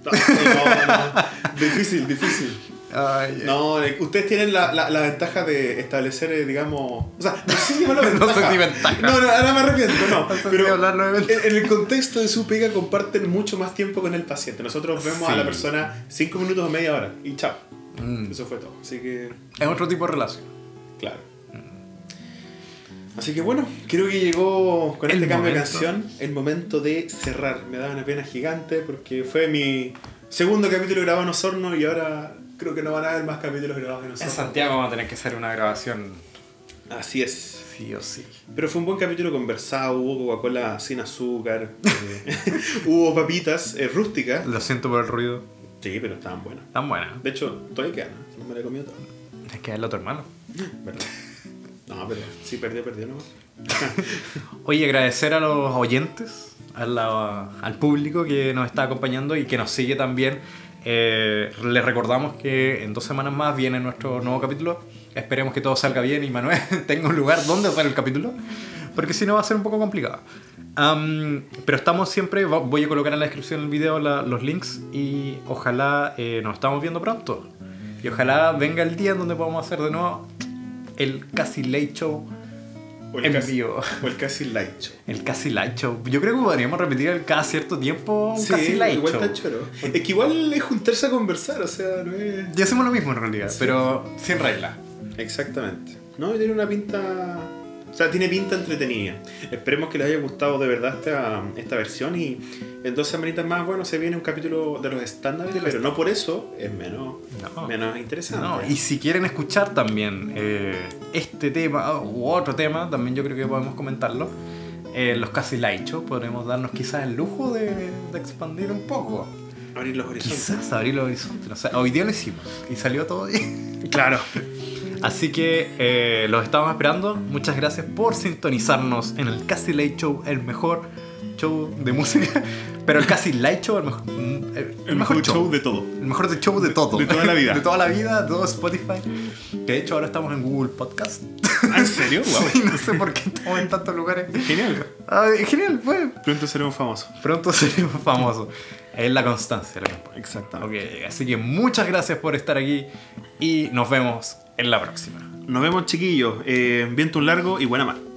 [SPEAKER 2] No, no, no. Difícil, difícil.
[SPEAKER 1] Ay,
[SPEAKER 2] No, ustedes tienen la, la, la ventaja de establecer, eh, digamos. O sea, no sé si llamarlo *laughs*
[SPEAKER 1] No
[SPEAKER 2] ventaja.
[SPEAKER 1] sé si ventaja.
[SPEAKER 2] No, no, ahora me arrepiento, no. *laughs*
[SPEAKER 1] No sé si
[SPEAKER 2] Pero
[SPEAKER 1] hablarlo de ventaja.
[SPEAKER 2] en, en el contexto de su pega comparten mucho más tiempo con el paciente. Nosotros vemos a la persona 5 minutos o media hora y chao.
[SPEAKER 1] Mm.
[SPEAKER 2] Eso fue todo. Así que,
[SPEAKER 1] Es otro tipo de relación.
[SPEAKER 2] claro. Así que bueno, creo que llegó con
[SPEAKER 1] El
[SPEAKER 2] este cambio de canción el momento de cerrar. Me da una pena gigante porque fue mi segundo capítulo grabado en Osorno y ahora creo que no van a haber más capítulos grabados en
[SPEAKER 1] En
[SPEAKER 2] Osorno.
[SPEAKER 1] Santiago vamos a tener que hacer una grabación
[SPEAKER 2] Así es.
[SPEAKER 1] sí o sí.
[SPEAKER 2] Pero fue un buen capítulo conversado, hubo Coca-Cola sin azúcar, eh, *laughs* *laughs* hubo papitas eh, rústicas.
[SPEAKER 1] Lo siento por el ruido.
[SPEAKER 2] Sí, pero estaban buenas.
[SPEAKER 1] Tan buena.
[SPEAKER 2] De hecho, todavía quedan, ¿no? no me la he comido toda.
[SPEAKER 1] Es que es el otro hermano.
[SPEAKER 2] ¿Verdad? No, pero si perdió, perdió, ¿no? *laughs*
[SPEAKER 1] Oye, agradecer a los oyentes, a la- al público que nos está acompañando y que nos sigue también. Eh, les recordamos que en dos semanas más viene nuestro nuevo capítulo. Esperemos que todo salga bien y Manuel *laughs* tenga un lugar donde hacer el capítulo, porque si no va a ser un poco complicado. Am, pero estamos siempre, voy a colocar en la descripción del video la- los links y ojalá eh, nos estamos viendo pronto. Y ojalá venga el día en donde podamos hacer de nuevo el casi late show
[SPEAKER 2] O
[SPEAKER 1] en
[SPEAKER 2] casi,
[SPEAKER 1] vivo.
[SPEAKER 2] O el casi light show.
[SPEAKER 1] El casi light show. Yo creo que podríamos repetir el cada cierto tiempo un
[SPEAKER 2] Sí,
[SPEAKER 1] casi light
[SPEAKER 2] igual
[SPEAKER 1] show.
[SPEAKER 2] está choro. Es que igual es juntarse a conversar, o sea, no es...
[SPEAKER 1] Y hacemos lo mismo en realidad,
[SPEAKER 2] Sí.
[SPEAKER 1] pero sin regla.
[SPEAKER 2] Exactamente. No, tiene una pinta. O sea, tiene pinta entretenida. Esperemos que les haya gustado de verdad esta, esta versión y en dos semanitas más, bueno, se viene un capítulo de los estándares, pero no por eso es menos,
[SPEAKER 1] No.
[SPEAKER 2] menos interesante.
[SPEAKER 1] No, y si quieren escuchar también eh, este tema u otro tema, también yo creo que podemos comentarlo. eh, los casi show podremos darnos quizás el lujo de, de expandir un poco.
[SPEAKER 2] Abrir los horizontes.
[SPEAKER 1] Quizás abrir los horizontes. O sea, hoy día lo hicimos y salió todo bien.
[SPEAKER 2] Claro.
[SPEAKER 1] Así que eh, los estamos esperando. Muchas gracias por sintonizarnos en el Casi Light Show, el mejor show de música. *laughs* Pero el Casi Light Show, el mejor, el,
[SPEAKER 2] El mejor show de todo.
[SPEAKER 1] El mejor de show de todo.
[SPEAKER 2] De toda la vida. *laughs*
[SPEAKER 1] De toda la vida, todo Spotify. Que de hecho ahora estamos en Google Podcast.
[SPEAKER 2] ¿Ah, ¿En serio? Wow. *laughs*
[SPEAKER 1] Sí, no sé por qué estamos en tantos lugares.
[SPEAKER 2] Genial.
[SPEAKER 1] Ay, genial, pues.
[SPEAKER 2] Pronto seremos famosos.
[SPEAKER 1] Pronto seremos famosos. Es la constancia importa.
[SPEAKER 2] Exactamente.
[SPEAKER 1] Ok, así que muchas gracias por estar aquí y nos vemos en la próxima.
[SPEAKER 2] Nos vemos, chiquillos. Eh, viento un largo y buena mar.